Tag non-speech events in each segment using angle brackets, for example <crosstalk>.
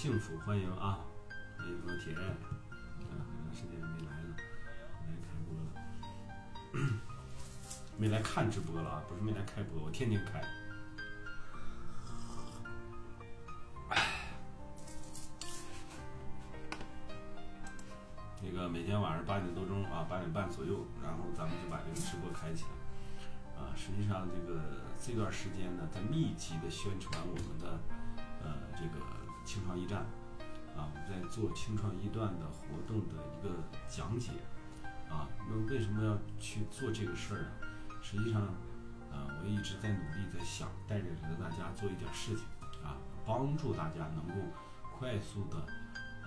幸福，欢迎啊！欢迎老铁，啊，很长时间没来了，没来开播了，<coughs> 没来看直播了啊，不是没来开播，我天天开。那个每天晚上八点多钟啊，八点半左右，然后咱们就把这个直播开起来。啊，实际上这个这段时间呢，在密集的宣传我们的呃这个清创驿站，啊，我们在做清创驿段的活动的一个讲解。啊，那么为什么要去做这个事儿呢？实际上，啊，我一直在努力在想，带着大家做一点事情，啊，帮助大家能够快速的。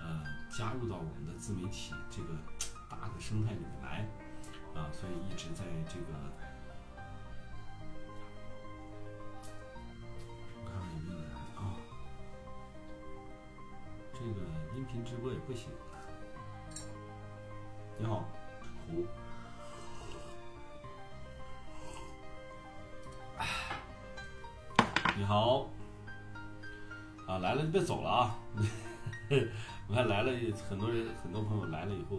呃，加入到我们的自媒体这个大的生态里面来，啊，所以一直在这个，听直播也不行。你好，胡，你好，啊，来了就别走了啊。我看来了很多人，很多朋友来了以后，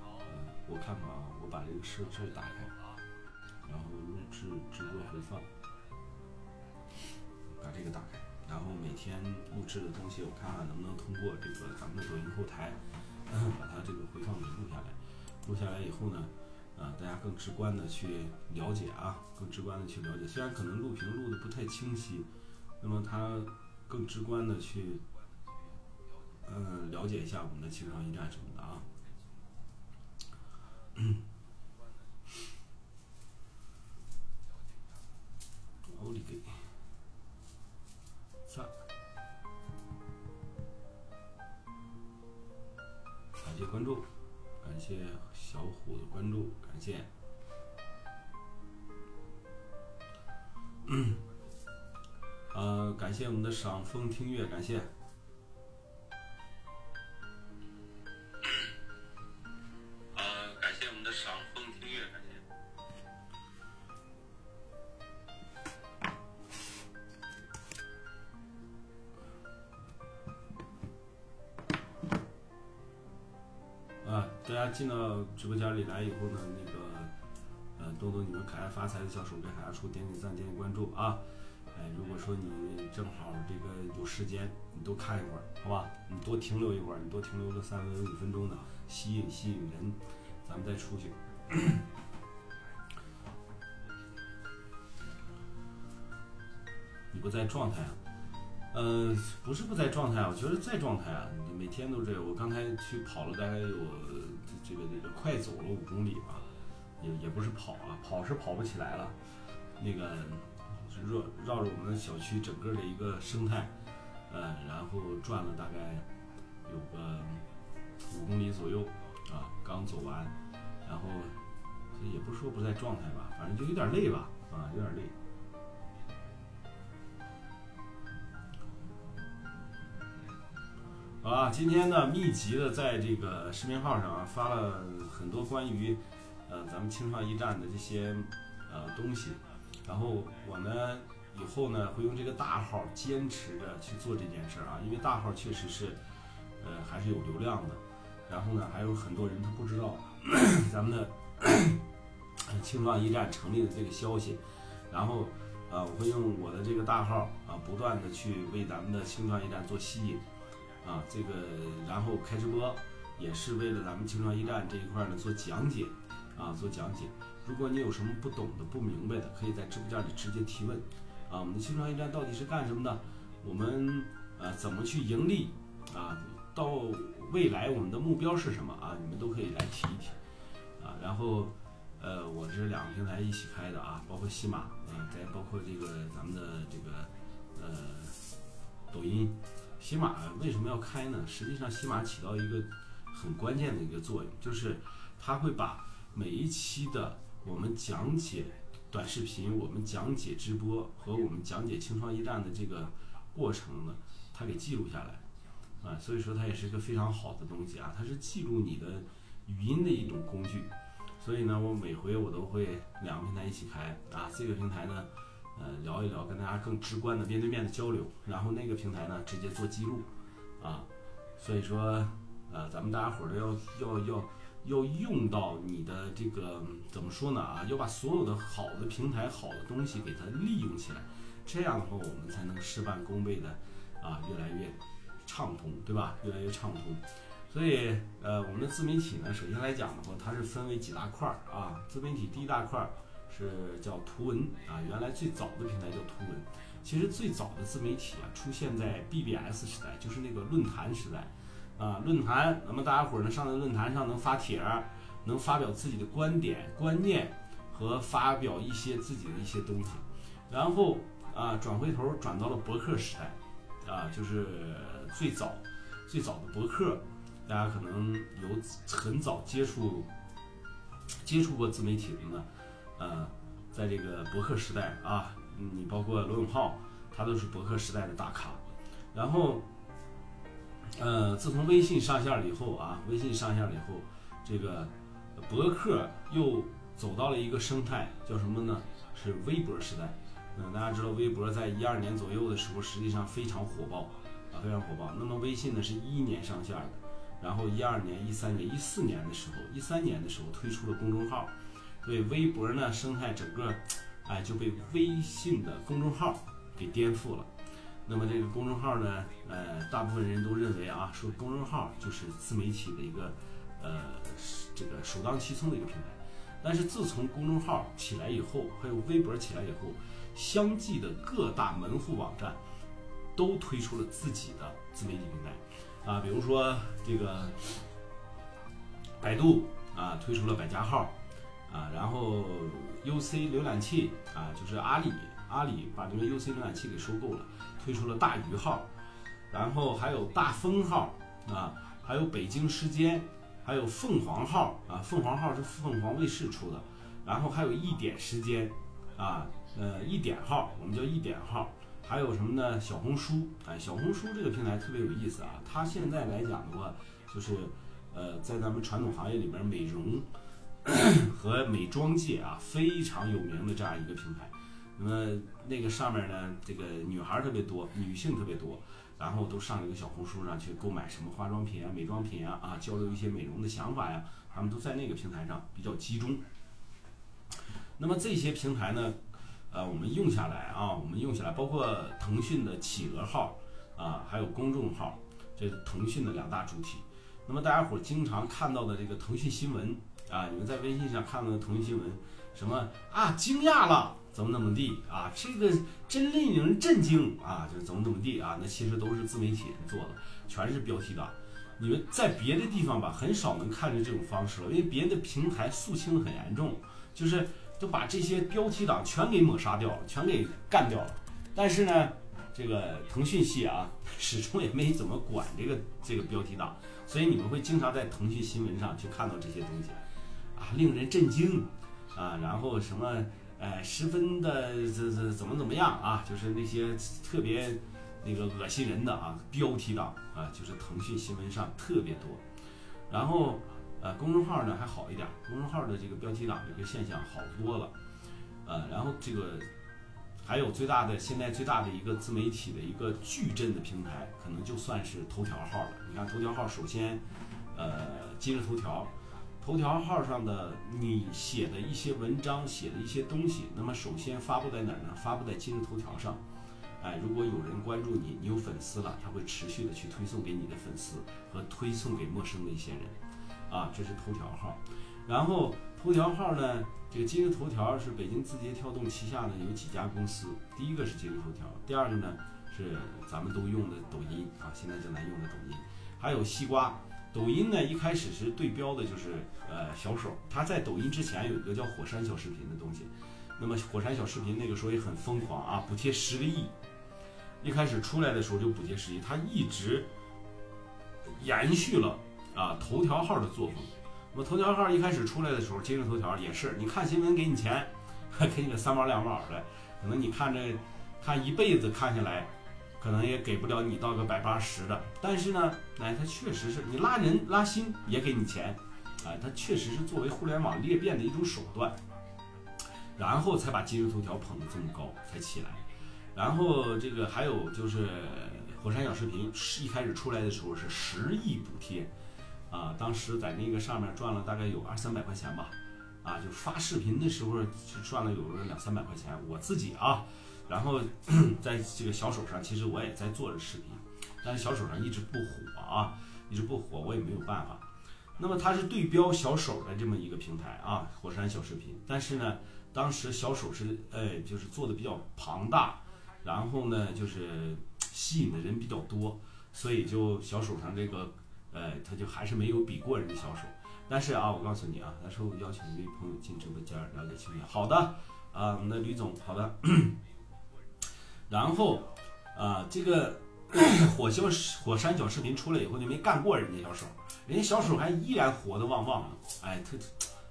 呃，我看看啊，我把这个设置打开，然后录制直播回放，把这个打开，然后每天录制的东西，我看看能不能通过这个咱们的抖音后台，把它这个回放给录下来。录下来以后呢，啊，大家更直观的去了解啊，更直观的去了解。虽然可能录屏录的不太清晰，那么它更直观的去。嗯，了解一下我们的青创驿站什么的啊。<coughs> 奥利给，关注，<clears throat> 感谢。呃，感谢我们的赏风听月，感谢。进到直播间里来以后呢，那个，动动你们可爱发财的小手给海牙叔点点赞，点点关注啊！哎，如果说你正好这个有时间，你多看一会儿，好吧？你多停留一会儿，你多停留个三分五分钟的，吸引吸引人，咱们再出去。<coughs> 你不在状态啊？呃，不是不在状态啊，我觉得在状态啊，每天都这样。我刚才去跑了大概有。这个这个快走了五公里吧，也也不是跑啊，跑是跑不起来了。那个绕绕着我们小区整个的一个生态，呃，然后转了大概有个五公里左右啊，刚走完，然后也不说不在状态吧，反正就有点累吧，啊，有点累。啊，今天呢，密集的在这个视频号上发了很多关于，呃，咱们清创驿站的这些呃东西，然后我呢以后呢会用这个大号坚持着去做这件事儿啊，因为大号确实是，呃，还是有流量的，然后呢还有很多人他不知道 <coughs> 咱们的清创驿站成立的这个消息，然后啊我会用我的这个大号啊不断的去为咱们的青创驿站做吸引。啊，这个然后开直播，也是为了咱们青创驿站这一块呢做讲解，啊做讲解。如果你有什么不懂的、不明白的，可以在直播间里直接提问。啊，我们的青创驿站到底是干什么的？我们呃怎么去盈利？啊，到未来我们的目标是什么？啊，你们都可以来提一提。啊，然后呃，我这两个平台一起开的啊，包括喜马，啊，再包括这个咱们的这个呃抖音。喜马为什么要开呢？实际上，喜马起到一个很关键的一个作用，就是它会把每一期的我们讲解短视频、我们讲解直播和我们讲解清创一站的这个过程呢，它给记录下来。啊，所以说它也是一个非常好的东西啊，它是记录你的语音的一种工具。所以呢，我每回我都会两个平台一起开啊，这个平台呢，呃，聊一聊，跟大家更直观的面对面的交流，然后那个平台呢，直接做记录，啊，所以说，呃，咱们大家伙儿要要要要用到你的这个怎么说呢啊，要把所有的好的平台、好的东西给它利用起来，这样的话，我们才能事半功倍的啊，越来越。畅通，对吧？越来越畅通，所以呃，我们的自媒体呢，首先来讲的话，它是分为几大块儿啊。自媒体第一大块儿是叫图文啊，原来最早的平台叫图文。其实最早的自媒体啊，出现在 BBS 时代，就是那个论坛时代啊。论坛，那么大家伙儿呢，上在论坛上能发帖儿，能发表自己的观点、观念和发表一些自己的一些东西。然后啊，转回头转到了博客时代啊，就是。最早最早的博客，大家可能有很早接触接触过自媒体的呢，呃，在这个博客时代啊，你包括罗永浩，他都是博客时代的大咖。然后，呃，自从微信上线了以后啊，微信上线了以后，这个博客又走到了一个生态，叫什么呢？是微博时代。嗯，大家知道微博在一二年左右的时候，实际上非常火爆啊。非常火爆。那么微信呢是一一年上线的，然后一二年、一三年、一四年的时候，一三年的时候推出了公众号，所以微博呢生态整个，哎就被微信的公众号给颠覆了。那么这个公众号呢，呃，大部分人都认为啊，说公众号就是自媒体的一个，呃，这个首当其冲的一个平台。但是自从公众号起来以后，还有微博起来以后，相继的各大门户网站。都推出了自己的自媒体平台，啊，比如说这个百度啊推出了百家号，啊，然后 UC 浏览器啊就是阿里，阿里把这个 UC 浏览器给收购了，推出了大鱼号，然后还有大风号啊，还有北京时间，还有凤凰号啊，凤凰号是凤凰卫视出的，然后还有一点时间啊，呃一点号，我们叫一点号。还有什么呢？小红书，哎，小红书这个平台特别有意思啊。它现在来讲的话，就是，呃，在咱们传统行业里面，美容 <clears throat> 和美妆界啊非常有名的这样一个平台。那么那个上面呢，这个女孩特别多，女性特别多，然后都上这个小红书上去购买什么化妆品啊、美妆品啊，啊，交流一些美容的想法呀，他们都在那个平台上比较集中。那么这些平台呢？呃，我们用下来啊，我们用下来，包括腾讯的企鹅号啊，还有公众号，这是腾讯的两大主体。那么大家伙经常看到的这个腾讯新闻啊，你们在微信上看到的腾讯新闻，什么啊，惊讶了，怎么怎么地啊，这个真令人震惊啊，就是怎么怎么地啊，那其实都是自媒体人做的，全是标题党。你们在别的地方吧，很少能看见这种方式了，因为别的平台肃清很严重，就是。都把这些标题党全给抹杀掉了，全给干掉了。但是呢，这个腾讯系啊，<laughs> 始终也没怎么管这个这个标题党，所以你们会经常在腾讯新闻上去看到这些东西，啊，令人震惊啊，然后什么，呃，十分的这这怎么怎么样啊，就是那些特别那个恶心人的啊标题党啊，就是腾讯新闻上特别多，然后。呃，公众号呢还好一点，公众号的这个标题党这个现象好多了，呃，然后这个还有最大的现在最大的一个自媒体的一个矩阵的平台，可能就算是头条号了。你看头条号，首先，呃，今日头条，头条号上的你写的一些文章，写的一些东西，那么首先发布在哪儿呢？发布在今日头条上，哎，如果有人关注你，你有粉丝了，他会持续的去推送给你的粉丝和推送给陌生的一些人。啊，这是头条号，然后头条号呢，这个今日头条是北京字节跳动旗下呢有几家公司，第一个是今日头条，第二个呢是咱们都用的抖音啊，现在正在用的抖音，还有西瓜。抖音呢一开始是对标的就是呃小手，他在抖音之前有一个叫火山小视频的东西，那么火山小视频那个时候也很疯狂啊，补贴十个亿，一开始出来的时候就补贴十亿，他一直延续了。啊头条号的作风。那么头条号一开始出来的时候，今日头条也是，你看新闻给你钱，还给你个三毛两毛的，可能你看这看一辈子看下来，可能也给不了你到个百八十的。但是呢，哎，它确实是你拉人拉新也给你钱，哎，它确实是作为互联网裂变的一种手段，然后才把今日头条捧得这么高才起来。然后这个还有就是火山小视频是一开始出来的时候是十亿补贴。啊，当时在那个上面赚了大概有二三百块钱吧，啊，就发视频的时候就赚了有两三百块钱。我自己啊，然后 <clears throat> 在这个小手上，其实我也在做着视频，但是小手上一直不火啊，一直不火，我也没有办法。那么它是对标小手的这么一个平台啊，火山小视频。但是呢，当时小手是哎，就是做的比较庞大，然后呢，就是吸引的人比较多，所以就小手上这个。呃，他就还是没有比过人家小手，但是啊，我告诉你啊，那时候邀请一位朋友进直播间了解情况。好的，啊，那吕总，好的。<clears throat> 然后啊，这个 <clears throat> 火星火山小视频出来以后就没干过人家小手，人家小手还依然活得旺旺的，哎，特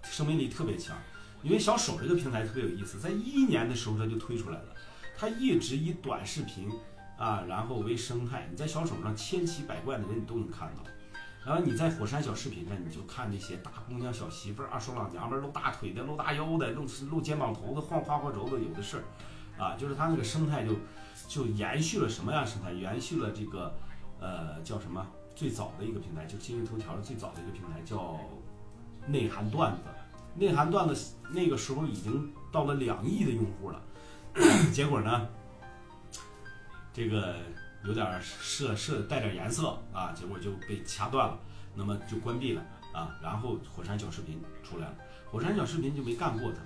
生命力特别强。因为小手这个平台特别有意思，在一一年的时候它就推出来了，它一直以短视频啊，然后为生态，你在小手上千奇百怪的人你都能看到。然后你在火山小视频上，你就看那些大姑娘、小媳妇、二手老娘们露大腿的、露大腰的、露露肩膀头子、晃花花轴的，有的是，啊，就是它那个生态就就延续了什么样生态？延续了这个呃叫什么？最早的一个平台，就今日头条的最早的一个平台叫内涵段子。内涵段子那个时候已经到了两亿的用户了，<coughs> 结果呢，这个。有点设设带点颜色啊，结果就被掐断了，那么就关闭了啊。然后火山小视频出来了，火山小视频就没干过它。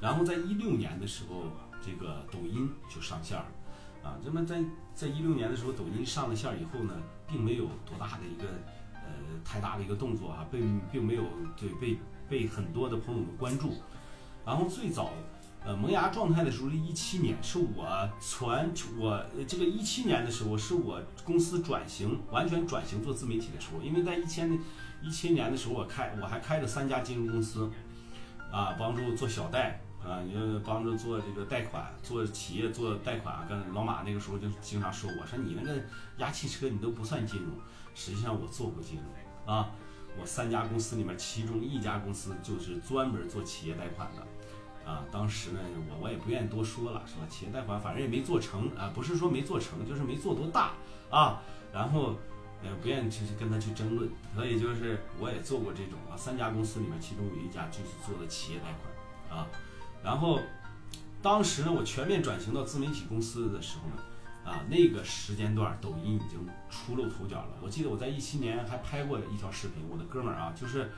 然后在一六年的时候，这个抖音就上线了啊。那么在在一六年的时候，抖音上了线以后呢，并没有多大的一个呃太大的一个动作啊，并并没有对被被很多的朋友们关注。然后最早。呃，萌芽状态的时候是一七年，是我传我这个一七年的时候，是我公司转型完全转型做自媒体的时候。因为在一千一七年的时候，我开我还开了三家金融公司，啊，帮助做小贷啊，你就帮助做这个贷款，做企业做贷款。跟老马那个时候就经常说我说你那个压汽车你都不算金融，实际上我做过金融啊，我三家公司里面其中一家公司就是专门做企业贷款的。啊，当时呢，我我也不愿意多说了，是吧？企业贷款反正也没做成啊，不是说没做成，就是没做多大啊。然后，呃，不愿意去跟他去争论。所以就是我也做过这种啊，三家公司里面，其中有一家就是做的企业贷款啊。然后，当时呢，我全面转型到自媒体公司的时候呢，啊，那个时间段抖音已经出露头角了。我记得我在一七年还拍过一条视频，我的哥们儿啊，就是，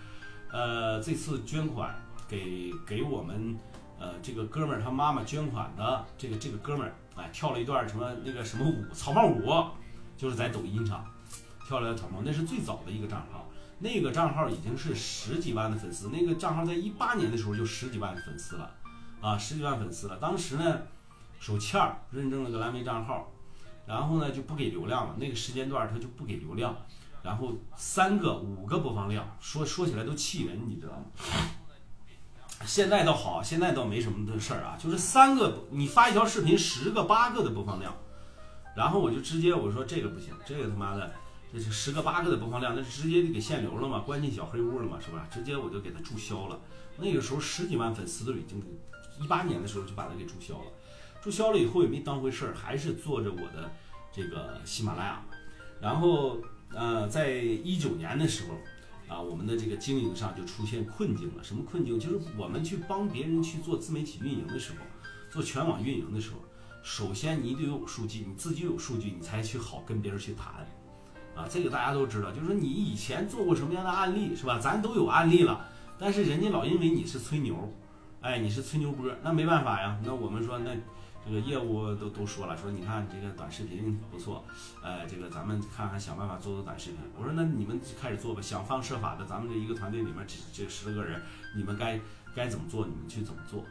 呃，这次捐款给给我们。呃，这个哥们儿他妈妈捐款的，这个这个哥们儿哎，跳了一段什么那个什么舞，草帽舞，就是在抖音上跳了草帽，那是最早的一个账号，那个账号已经是十几万的粉丝，那个账号在一八年的时候就十几万粉丝了，啊，十几万粉丝了。当时呢，手欠儿认证了个蓝莓账号，然后呢就不给流量了，那个时间段他就不给流量，然后三个五个播放量，说说起来都气人，你知道吗？现在倒好，现在倒没什么的事儿啊，就是三个你发一条视频，十个八个的播放量，然后我就直接我说这个不行，这个他妈的这是十个八个的播放量，那是直接就给限流了嘛，关进小黑屋了嘛，是吧？直接我就给他注销了。那个时候十几万粉丝都已经，一八年的时候就把它给注销了，注销了以后也没当回事儿，还是做着我的这个喜马拉雅，然后呃，在一九年的时候。啊，我们的这个经营上就出现困境了。什么困境？就是我们去帮别人去做自媒体运营的时候，做全网运营的时候，首先你得有数据，你自己有数据，你才去好跟别人去谈。啊，这个大家都知道，就是说你以前做过什么样的案例，是吧？咱都有案例了，但是人家老因为你是吹牛，哎，你是吹牛波，那没办法呀。那我们说那。这个业务都都说了，说你看这个短视频不错，呃，这个咱们看看想办法做做短视频。我说那你们开始做吧，想方设法的，咱们这一个团队里面这这十多个人，你们该该怎么做，你们去怎么做，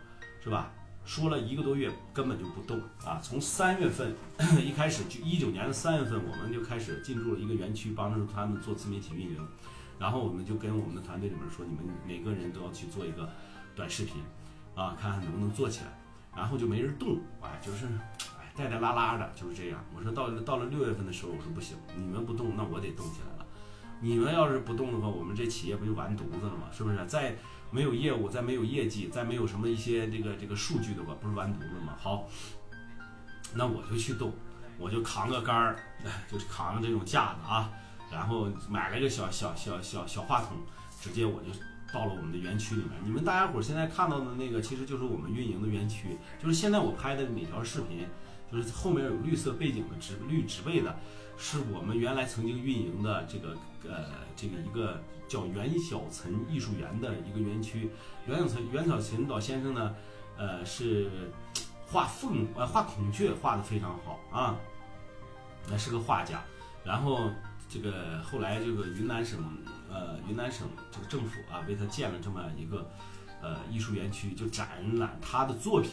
是吧？说了一个多月根本就不动啊！从三月份 <coughs> 一开始，就一九年的三月份，我们就开始进驻了一个园区，帮助他们做自媒体运营。然后我们就跟我们的团队里面说，你们每个人都要去做一个短视频，啊，看看能不能做起来。然后就没人动，哎，就是哎带带拉拉的，就是这样。我说到了到了六月份的时候，我说不行，你们不动，那我得动起来了。你们要是不动的话，我们这企业不就完犊子了吗？是不是？再没有业务，再没有业绩，再没有什么一些这个这个数据的话，不是完犊子吗？好，那我就去动，我就扛个杆儿，就是扛着这种架子啊，然后买了个小小小小小话筒，直接我就到了我们的园区里面。你们大家伙现在看到的那个，其实就是我们运营的园区，就是现在我拍的每条视频，就是后面有绿色背景的植绿植被的，是我们原来曾经运营的这个呃这个一个叫袁小岑艺术园的一个园区。袁小岑袁小岑老先生呢，呃是画凤呃画孔雀画的非常好啊，那是个画家。然后这个后来这个云南省呃云南省这个政府啊为他建了这么一个呃艺术园区，就展览他的作品，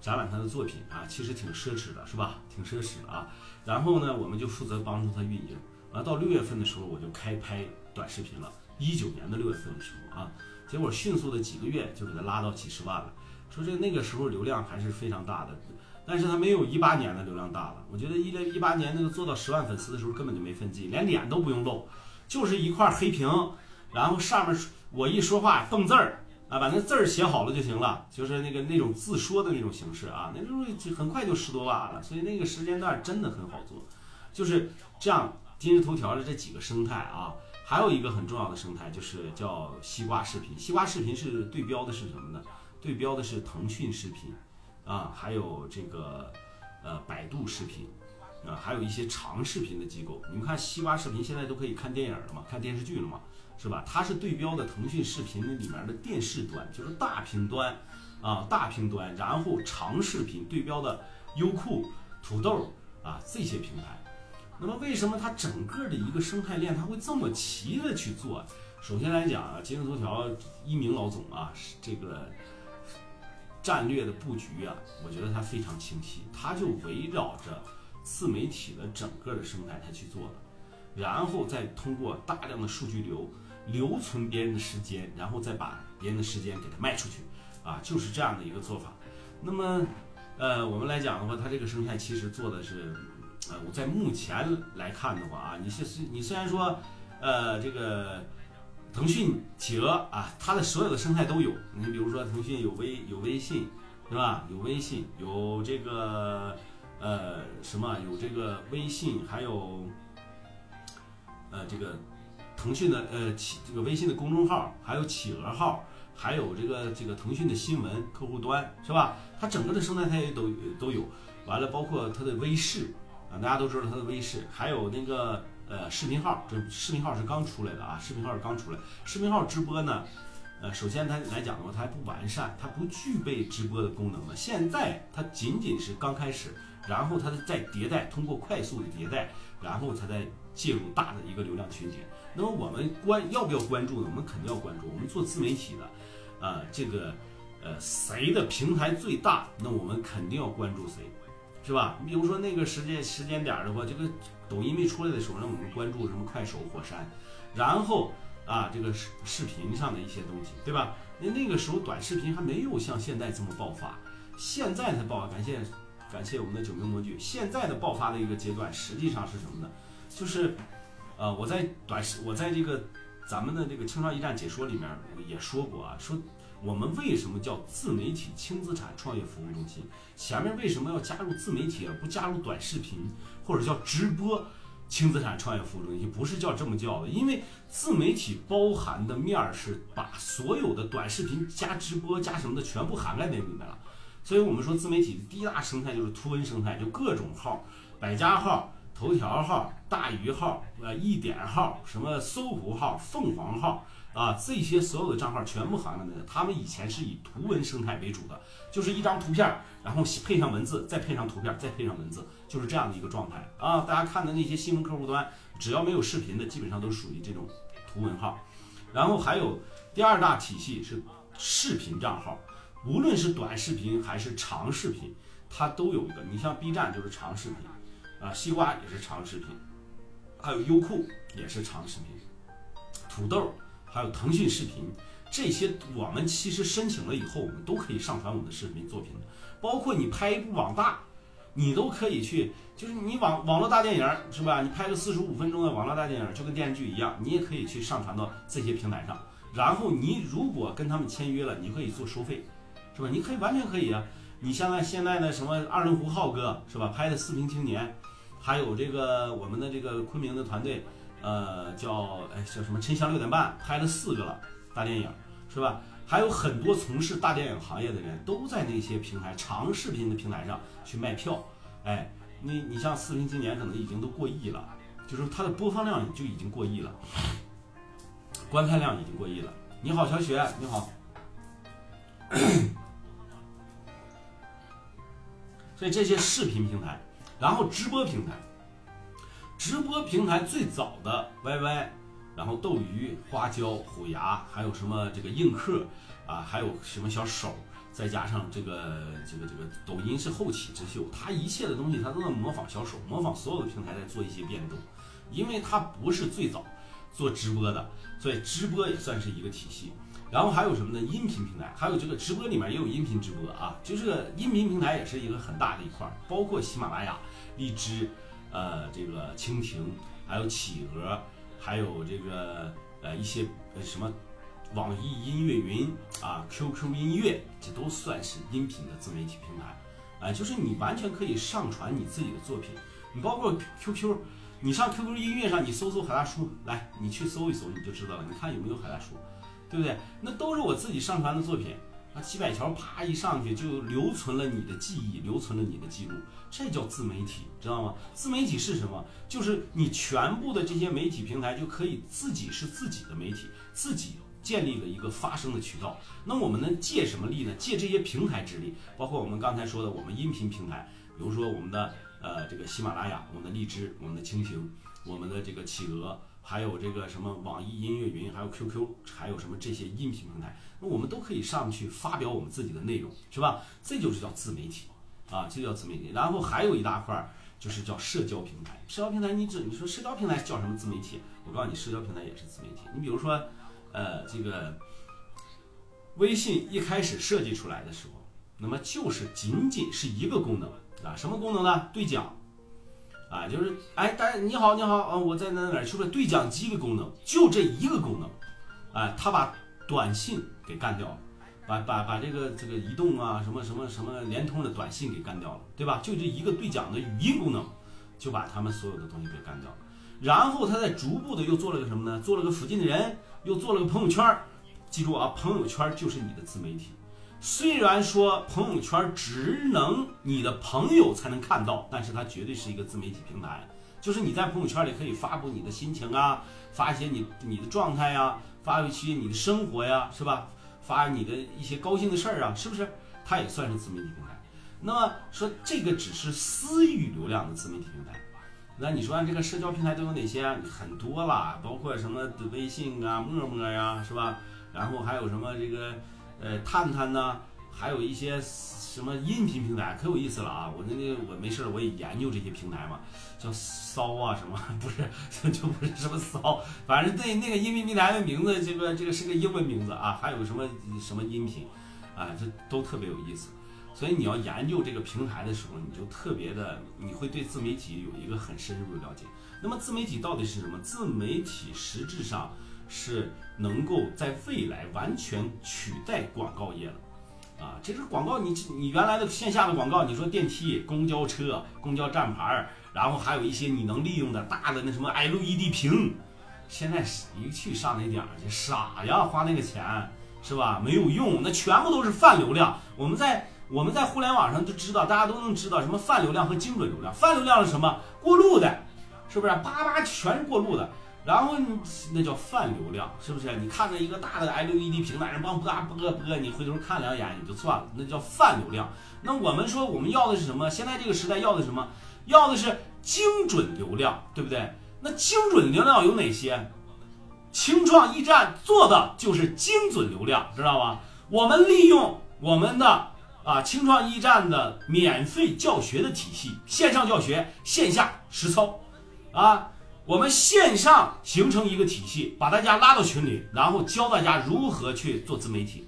展览他的作品啊，其实挺奢侈的，是吧？挺奢侈的啊。然后呢，我们就负责帮助他运营。完到六月份的时候，我就开拍短视频了。一九年的六月份的时候啊，结果迅速的几个月就给他拉到几十万了。说这那个时候流量还是非常大的，但是他没有一八年的流量大了。我觉得一一八年那个做到十万粉丝的时候根本就没分级，连脸都不用露，就是一块黑屏，然后上面我一说话蹦字儿啊，把那字儿写好了就行了，就是那个那种自说的那种形式啊，那时候就很快就十多万了。所以那个时间段真的很好做，就是这样。今日头条的这几个生态啊，还有一个很重要的生态就是叫西瓜视频。西瓜视频是对标的是什么呢？对标的是腾讯视频，啊，还有这个呃百度视频，啊，还有一些长视频的机构。你们看西瓜视频现在都可以看电影了嘛，看电视剧了嘛，是吧？它是对标的腾讯视频里面的电视端，就是大屏端，啊，大屏端，然后长视频对标的优酷、土豆啊这些平台。那么为什么它整个的一个生态链它会这么齐的去做？首先来讲啊，今日头条一鸣老总啊，这个。战略的布局啊，我觉得它非常清晰，它就围绕着自媒体的整个的生态它去做的，然后再通过大量的数据流留存别人的时间，然后再把别人的时间给它卖出去，啊，就是这样的一个做法。那么，呃，我们来讲的话，它这个生态其实做的是，呃，我在目前来看的话啊，你是你虽然说，呃，这个。腾讯企鹅啊，它的所有的生态都有。你比如说，腾讯有微有微信，是吧？有微信，有这个呃什么？有这个微信，还有呃这个腾讯的呃企这个微信的公众号，还有企鹅号，还有这个这个腾讯的新闻客户端，是吧？它整个的生态它也都都有。完了，包括它的微视啊，大家都知道它的微视，还有那个。呃，视频号这视频号是刚出来的啊，视频号是刚出来。视频号直播呢，呃，首先它来讲的话，它还不完善，它不具备直播的功能呢。现在它仅仅是刚开始，然后它在迭代，通过快速的迭代，然后它在介入大的一个流量群体。那么我们关要不要关注呢？我们肯定要关注。我们做自媒体的，啊，这个呃谁的平台最大，那我们肯定要关注谁。是吧？你比如说那个时间时间点的话，这个抖音没出来的时候，让我们关注什么快手、火山，然后啊，这个视视频上的一些东西，对吧？那那个时候短视频还没有像现在这么爆发，现在才爆发。感谢感谢我们的九名模具。现在的爆发的一个阶段，实际上是什么呢？就是，呃，我在短视，我在这个咱们的这个青创驿站解说里面也说过啊，说。我们为什么叫自媒体轻资产创业服务中心？前面为什么要加入自媒体而不加入短视频或者叫直播轻资产创业服务中心？不是叫这么叫的，因为自媒体包含的面儿是把所有的短视频加直播加什么的全部涵盖在里面了。所以我们说自媒体的第一大生态就是图文生态，就各种号，百家号、头条号、大鱼号、呃一点号、什么搜狐号、凤凰号。啊，这些所有的账号全部涵盖在他们以前是以图文生态为主的，就是一张图片，然后配上文字，再配上图片，再配上文字，就是这样的一个状态啊。大家看的那些新闻客户端，只要没有视频的，基本上都属于这种图文号。然后还有第二大体系是视频账号，无论是短视频还是长视频，它都有一个。你像 B 站就是长视频，啊，西瓜也是长视频，还有优酷也是长视频。土豆，还有腾讯视频，这些我们其实申请了以后，我们都可以上传我们的视频作品的。包括你拍一部网大，你都可以去，就是你网网络大电影是吧？你拍个四十五分钟的网络大电影，就跟电视剧一样，你也可以去上传到这些平台上。然后你如果跟他们签约了，你可以做收费，是吧？你可以完全可以啊。你像那现在的什么二龙湖浩哥是吧？拍的《四平青年》，还有这个我们的这个昆明的团队，呃，叫哎叫什么陈翔六点半拍了四个了大电影，是吧？还有很多从事大电影行业的人都在那些平台长视频的平台上去卖票，哎，你你像《四平青年》可能已经都过亿了，就是它的播放量就已经过亿了，观看量已经过亿了。你好，小雪，你好。所以这些视频平台，然后直播平台，直播平台最早的 YY，然后斗鱼、花椒、虎牙，还有什么这个映客啊，还有什么小手，再加上这个这个这个抖音是后起之秀，它一切的东西它都在模仿小手，模仿所有的平台在做一些变动，因为它不是最早做直播的，所以直播也算是一个体系。然后还有什么呢？音频平台，还有这个直播里面也有音频直播啊，就这个音频平台也是一个很大的一块，包括喜马拉雅、荔枝，呃，这个蜻蜓，还有企鹅，还有这个呃一些呃什么网易音乐云啊、QQ 音乐，这都算是音频的自媒体平台，啊，就是你完全可以上传你自己的作品，你包括 QQ，你上 QQ 音乐上你搜搜海大叔，来，你去搜一搜你就知道了，你看有没有海大叔。对不对？那都是我自己上传的作品啊，几百条啪一上去就留存了你的记忆，留存了你的记录，这叫自媒体，知道吗？自媒体是什么？就是你全部的这些媒体平台就可以自己是自己的媒体，自己建立了一个发声的渠道。那我们能借什么力呢？借这些平台之力，包括我们刚才说的我们音频平台，比如说我们的呃这个喜马拉雅，我们的荔枝，我们的蜻蜓，我们的这个企鹅。还有这个什么网易音乐云，还有 QQ，还有什么这些音频平台，那我们都可以上去发表我们自己的内容，是吧？这就是叫自媒体啊，这叫自媒体。然后还有一大块儿就是叫社交平台。社交平台，你指你说社交平台叫什么自媒体？我告诉你，社交平台也是自媒体。你比如说，呃，这个微信一开始设计出来的时候，那么就是仅仅是一个功能啊，什么功能呢？对讲。啊，就是哎，大家你好，你好，啊，我在哪哪，是不是对讲机的功能？就这一个功能，哎，他把短信给干掉了，把把把这个这个移动啊，什么什么什么联通的短信给干掉了，对吧？就这一个对讲的语音功能，就把他们所有的东西给干掉了。然后他在逐步的又做了个什么呢？做了个附近的人，又做了个朋友圈记住啊，朋友圈就是你的自媒体。虽然说朋友圈只能你的朋友才能看到，但是它绝对是一个自媒体平台。就是你在朋友圈里可以发布你的心情啊，发一些你你的状态呀，发一些你的生活呀，是吧？发你的一些高兴的事儿啊，是不是？它也算是自媒体平台。那么说这个只是私域流量的自媒体平台。那你说这个社交平台都有哪些？很多啦，包括什么微信啊、陌陌呀，是吧？然后还有什么这个？呃，探探呢，还有一些什么音频平台，可有意思了啊！我那个我没事我也研究这些平台嘛，叫骚啊什么，<laughs> 不是 <laughs> 就不是什么骚，反正对那个音频平台的名字，这个这个是个英文名字啊，还有什么什么音频，啊，这都特别有意思。所以你要研究这个平台的时候，你就特别的，你会对自媒体有一个很深入的了解。那么自媒体到底是什么？自媒体实质上。是能够在未来完全取代广告业了，啊，这是广告，你你原来的线下的广告，你说电梯、公交车、公交站牌，然后还有一些你能利用的大的那什么 LED 屏，现在谁去上那点儿去？傻呀，花那个钱是吧？没有用，那全部都是泛流量。我们在我们在互联网上就知道，大家都能知道什么泛流量和精准流量。泛流量是什么？过路的，是不是？叭叭全是过路的。然后那叫泛流量，是不是？你看着一个大的 LED 屏在，那人帮播播播，你回头看两眼也就算了，那叫泛流量。那我们说我们要的是什么？现在这个时代要的什么？要的是精准流量，对不对？那精准流量有哪些？青创驿站做的就是精准流量，知道吧？我们利用我们的啊青创驿站的免费教学的体系，线上教学，线下实操，啊。我们线上形成一个体系，把大家拉到群里，然后教大家如何去做自媒体。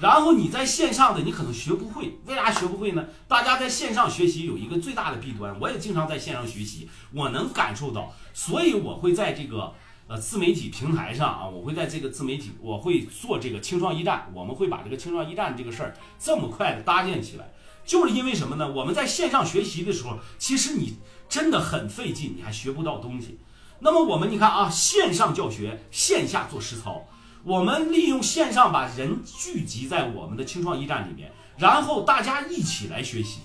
然后你在线上的你可能学不会，为啥学不会呢？大家在线上学习有一个最大的弊端，我也经常在线上学习，我能感受到，所以我会在这个呃自媒体平台上啊，我会在这个自媒体，我会做这个青创驿站，我们会把这个青创驿站这个事儿这么快的搭建起来，就是因为什么呢？我们在线上学习的时候，其实你真的很费劲，你还学不到东西。那么我们你看啊，线上教学，线下做实操。我们利用线上把人聚集在我们的青创驿站里面，然后大家一起来学习，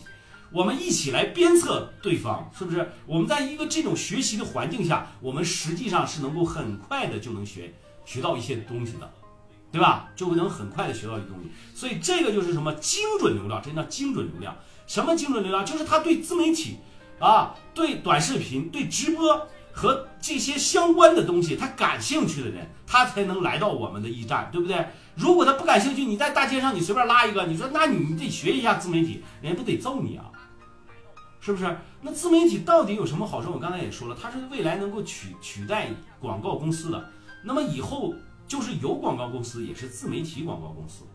我们一起来鞭策对方，是不是？我们在一个这种学习的环境下，我们实际上是能够很快的就能学学到一些东西的，对吧？就能很快的学到一些东西。所以这个就是什么精准流量，这叫精准流量。什么精准流量？就是他对自媒体啊，对短视频，对直播。和这些相关的东西，他感兴趣的人，他才能来到我们的驿站，对不对？如果他不感兴趣，你在大街上你随便拉一个，你说那你得学一下自媒体，人家不得揍你啊？是不是？那自媒体到底有什么好处？我刚才也说了，它是未来能够取取代广告公司的。那么以后就是有广告公司，也是自媒体广告公司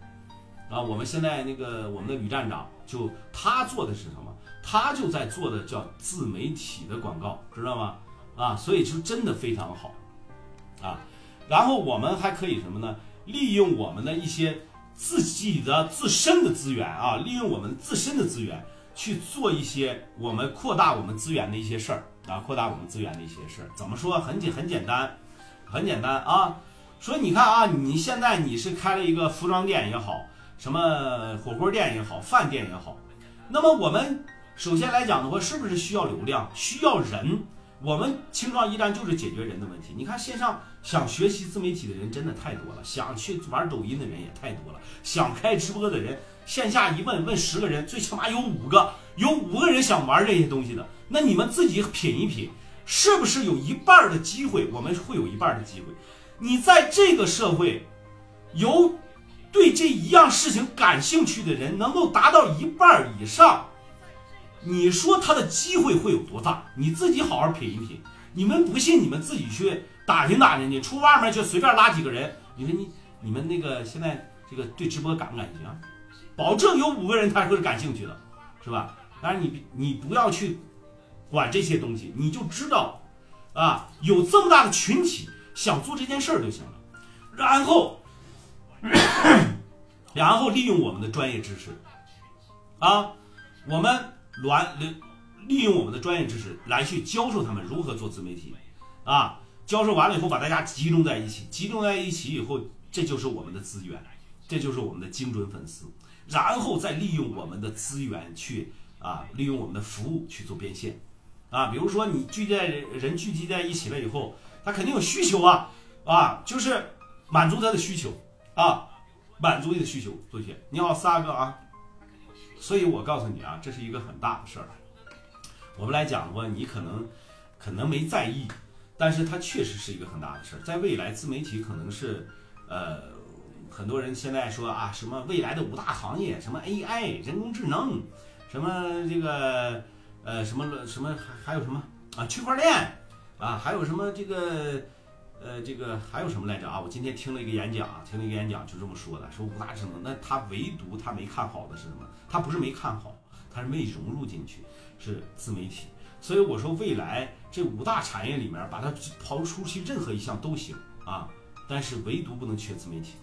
啊。我们现在那个我们的吕站长就他做的是什么？他就在做的叫自媒体的广告，知道吗？啊，所以就真的非常好，啊，然后我们还可以什么呢？利用我们的一些自己的自身的资源啊，利用我们自身的资源去做一些我们扩大我们资源的一些事儿啊，扩大我们资源的一些事儿。怎么说？很简很简单，很简单啊。说你看啊，你现在你是开了一个服装店也好，什么火锅店也好，饭店也好，那么我们首先来讲的话，是不是需要流量？需要人？我们青壮驿站就是解决人的问题。你看线上想学习自媒体的人真的太多了，想去玩抖音的人也太多了，想开直播的人，线下一问问十个人，最起码有五个，有五个人想玩这些东西的。那你们自己品一品，是不是有一半的机会，我们会有一半的机会？你在这个社会，有对这一样事情感兴趣的人能够达到一半以上。你说他的机会会有多大？你自己好好品一品。你们不信，你们自己去打听打听去，出外面去随便拉几个人。你说你你们那个现在这个对直播感不感兴趣啊？保证有五个人他会是感兴趣的，是吧？当然你你不要去管这些东西，你就知道啊，有这么大的群体想做这件事儿就行了。然后 <coughs> 然后利用我们的专业知识啊，我们。来利利用我们的专业知识来去教授他们如何做自媒体，啊，教授完了以后把大家集中在一起，集中在一起以后，这就是我们的资源，这就是我们的精准粉丝，然后再利用我们的资源去啊，利用我们的服务去做变现，啊，比如说你聚在人聚集在一起了以后，他肯定有需求啊，啊，就是满足他的需求啊，满足你的需求同学。你好，四阿哥啊。所以我告诉你啊，这是一个很大的事儿。我们来讲过，你可能可能没在意，但是它确实是一个很大的事儿。在未来，自媒体可能是呃，很多人现在说啊，什么未来的五大行业，什么 AI 人工智能，什么这个呃什么什么还还有什么啊区块链啊，还有什么这个。呃，这个还有什么来着啊？我今天听了一个演讲，听了一个演讲，就这么说的，说五大智能，那他唯独他没看好的是什么？他不是没看好，他是没融入进去，是自媒体。所以我说未来这五大产业里面，把它刨出去任何一项都行啊，但是唯独不能缺自媒体。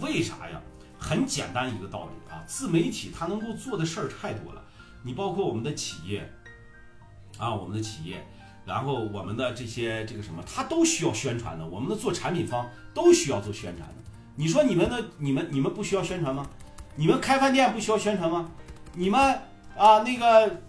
为啥呀？很简单一个道理啊，自媒体它能够做的事儿太多了。你包括我们的企业啊，我们的企业。然后我们的这些这个什么，它都需要宣传的。我们的做产品方都需要做宣传的。你说你们的你们你们不需要宣传吗？你们开饭店不需要宣传吗？你们啊那个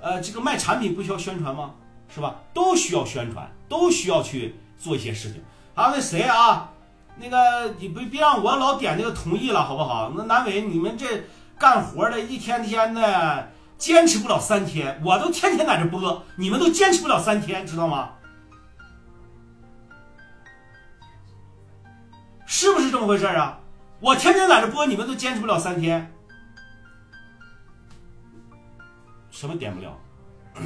呃这个卖产品不需要宣传吗？是吧？都需要宣传，都需要去做一些事情。啊，那谁啊？那个你别别让我老点这个同意了，好不好？那南伟，你们这干活的一天天的。坚持不了三天，我都天天在这播，你们都坚持不了三天，知道吗？是不是这么回事啊？我天天在这播，你们都坚持不了三天，什么点不了？<coughs>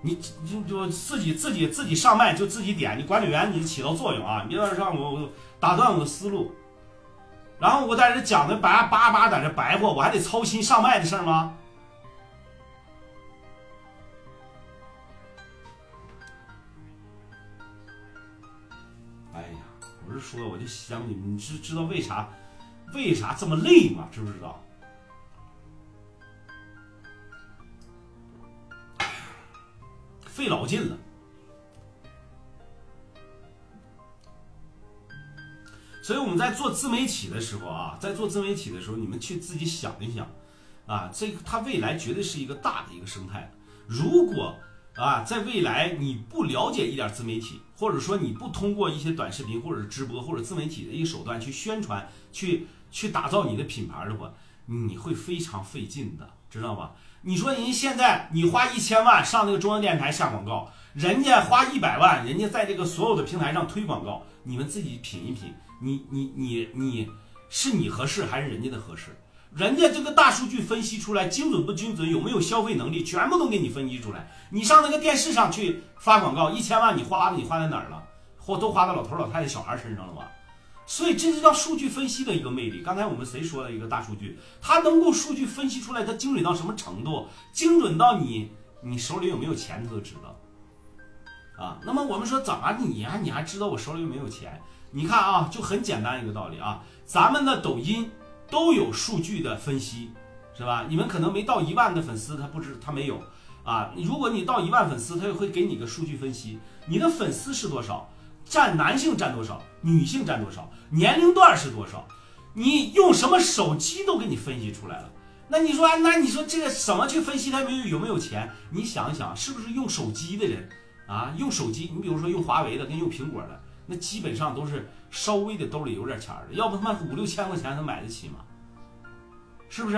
你你就自己自己自己上麦就自己点，你管理员你起到作用啊！你别在这让我打断我的思路，然后我在这讲的叭叭叭在这白话，我还得操心上麦的事吗？不，是说，我就想你们，你知知道为啥为啥这么累吗？知不知道？费老劲了，所以我们在做自媒体的时候啊，在做自媒体的时候，你们去自己想一想，啊，这个它未来绝对是一个大的一个生态。如果啊，在未来你不了解一点自媒体，或者说你不通过一些短视频或者直播或者自媒体的一个手段去宣传、去去打造你的品牌的话，你会非常费劲的，知道吧？你说人现在你花一千万上那个中央电视台下广告，人家花一百万，人家在这个所有的平台上推广告，你们自己品一品，你你你你是你合适还是人家的合适？人家这个大数据分析出来精准不精准，有没有消费能力，全部都给你分析出来。你上那个电视上去发广告，一千万你花的你花在哪儿了？或都花到老头老太太小孩身上了吧？所以这就叫数据分析的一个魅力。刚才我们谁说的一个大数据，它能够数据分析出来，它精准到什么程度？精准到你你手里有没有钱，它都知道。啊，那么我们说怎么你呀？你还知道我手里有没有钱？你看啊，就很简单一个道理啊，咱们的抖音都有数据的分析，是吧？你们可能没到一万的粉丝，他不知他没有啊。如果你到一万粉丝，他就会给你个数据分析，你的粉丝是多少？占男性占多少，女性占多少，年龄段是多少？你用什么手机都给你分析出来了。那你说，那你说这个怎么去分析他没有有没有钱？你想一想，是不是用手机的人啊？用手机，你比如说用华为的跟用苹果的，那基本上都是稍微的兜里有点钱的，要不他妈五六千块钱能买得起吗？是不是？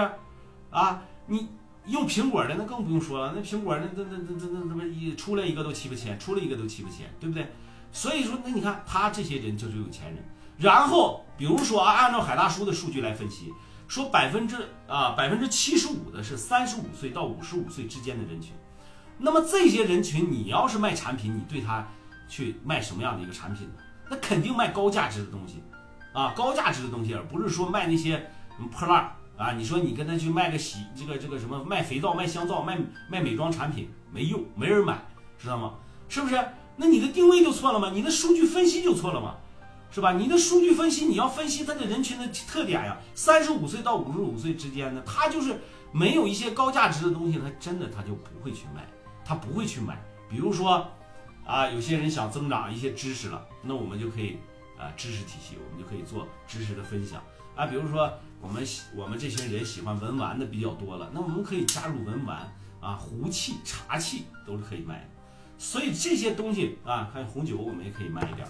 啊，你用苹果的那更不用说了，那苹果那那那那那那么一出来一个都七八千，出来一个都七八千，对不对？所以说，那你看他这些人就是有钱人。然后，比如说啊，按照海大叔的数据来分析，说百分之啊百分之七十五的是三十五岁到五十五岁之间的人群。那么这些人群，你要是卖产品，你对他去卖什么样的一个产品呢？那肯定卖高价值的东西啊，高价值的东西，而不是说卖那些破烂啊。你说你跟他去卖个洗这个这个什么卖肥皂、卖香皂、卖卖美妆产品，没用，没人买，知道吗？是不是？那你的定位就错了吗？你的数据分析就错了吗？是吧？你的数据分析你要分析他的人群的特点呀。三十五岁到五十五岁之间的，他就是没有一些高价值的东西，他真的他就不会去卖，他不会去买。比如说啊，有些人想增长一些知识了，那我们就可以啊，知识体系我们就可以做知识的分享啊。比如说我们喜我们这些人喜欢文玩的比较多了，那我们可以加入文玩啊，壶器、茶器都是可以卖的。所以这些东西啊，还有红酒，我们也可以卖一点，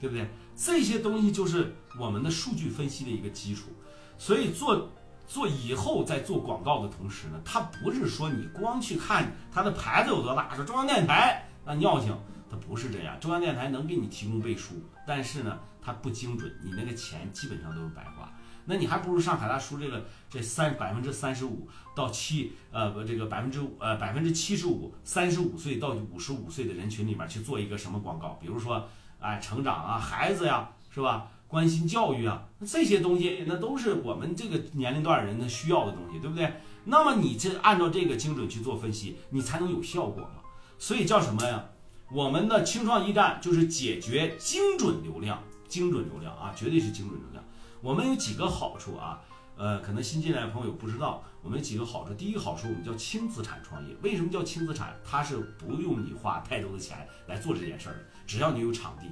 对不对？这些东西就是我们的数据分析的一个基础。所以做做以后在做广告的同时呢，它不是说你光去看它的牌子有多大，说中央电视台那尿性，它不是这样。中央电台能给你提供背书，但是呢，它不精准，你那个钱基本上都是白花。那你还不如上海大叔这个这三百分之三十五到七呃不这个百分之呃百分之七十五三十五岁到五十五岁的人群里面去做一个什么广告？比如说哎成长啊孩子呀是吧？关心教育啊这些东西那都是我们这个年龄段人的需要的东西，对不对？那么你这按照这个精准去做分析，你才能有效果嘛。所以叫什么呀？我们的轻创驿站就是解决精准流量，精准流量啊，绝对是精准流量。我们有几个好处啊，呃，可能新进来的朋友不知道，我们有几个好处。第一个好处，我们叫轻资产创业。为什么叫轻资产？它是不用你花太多的钱来做这件事儿的，只要你有场地，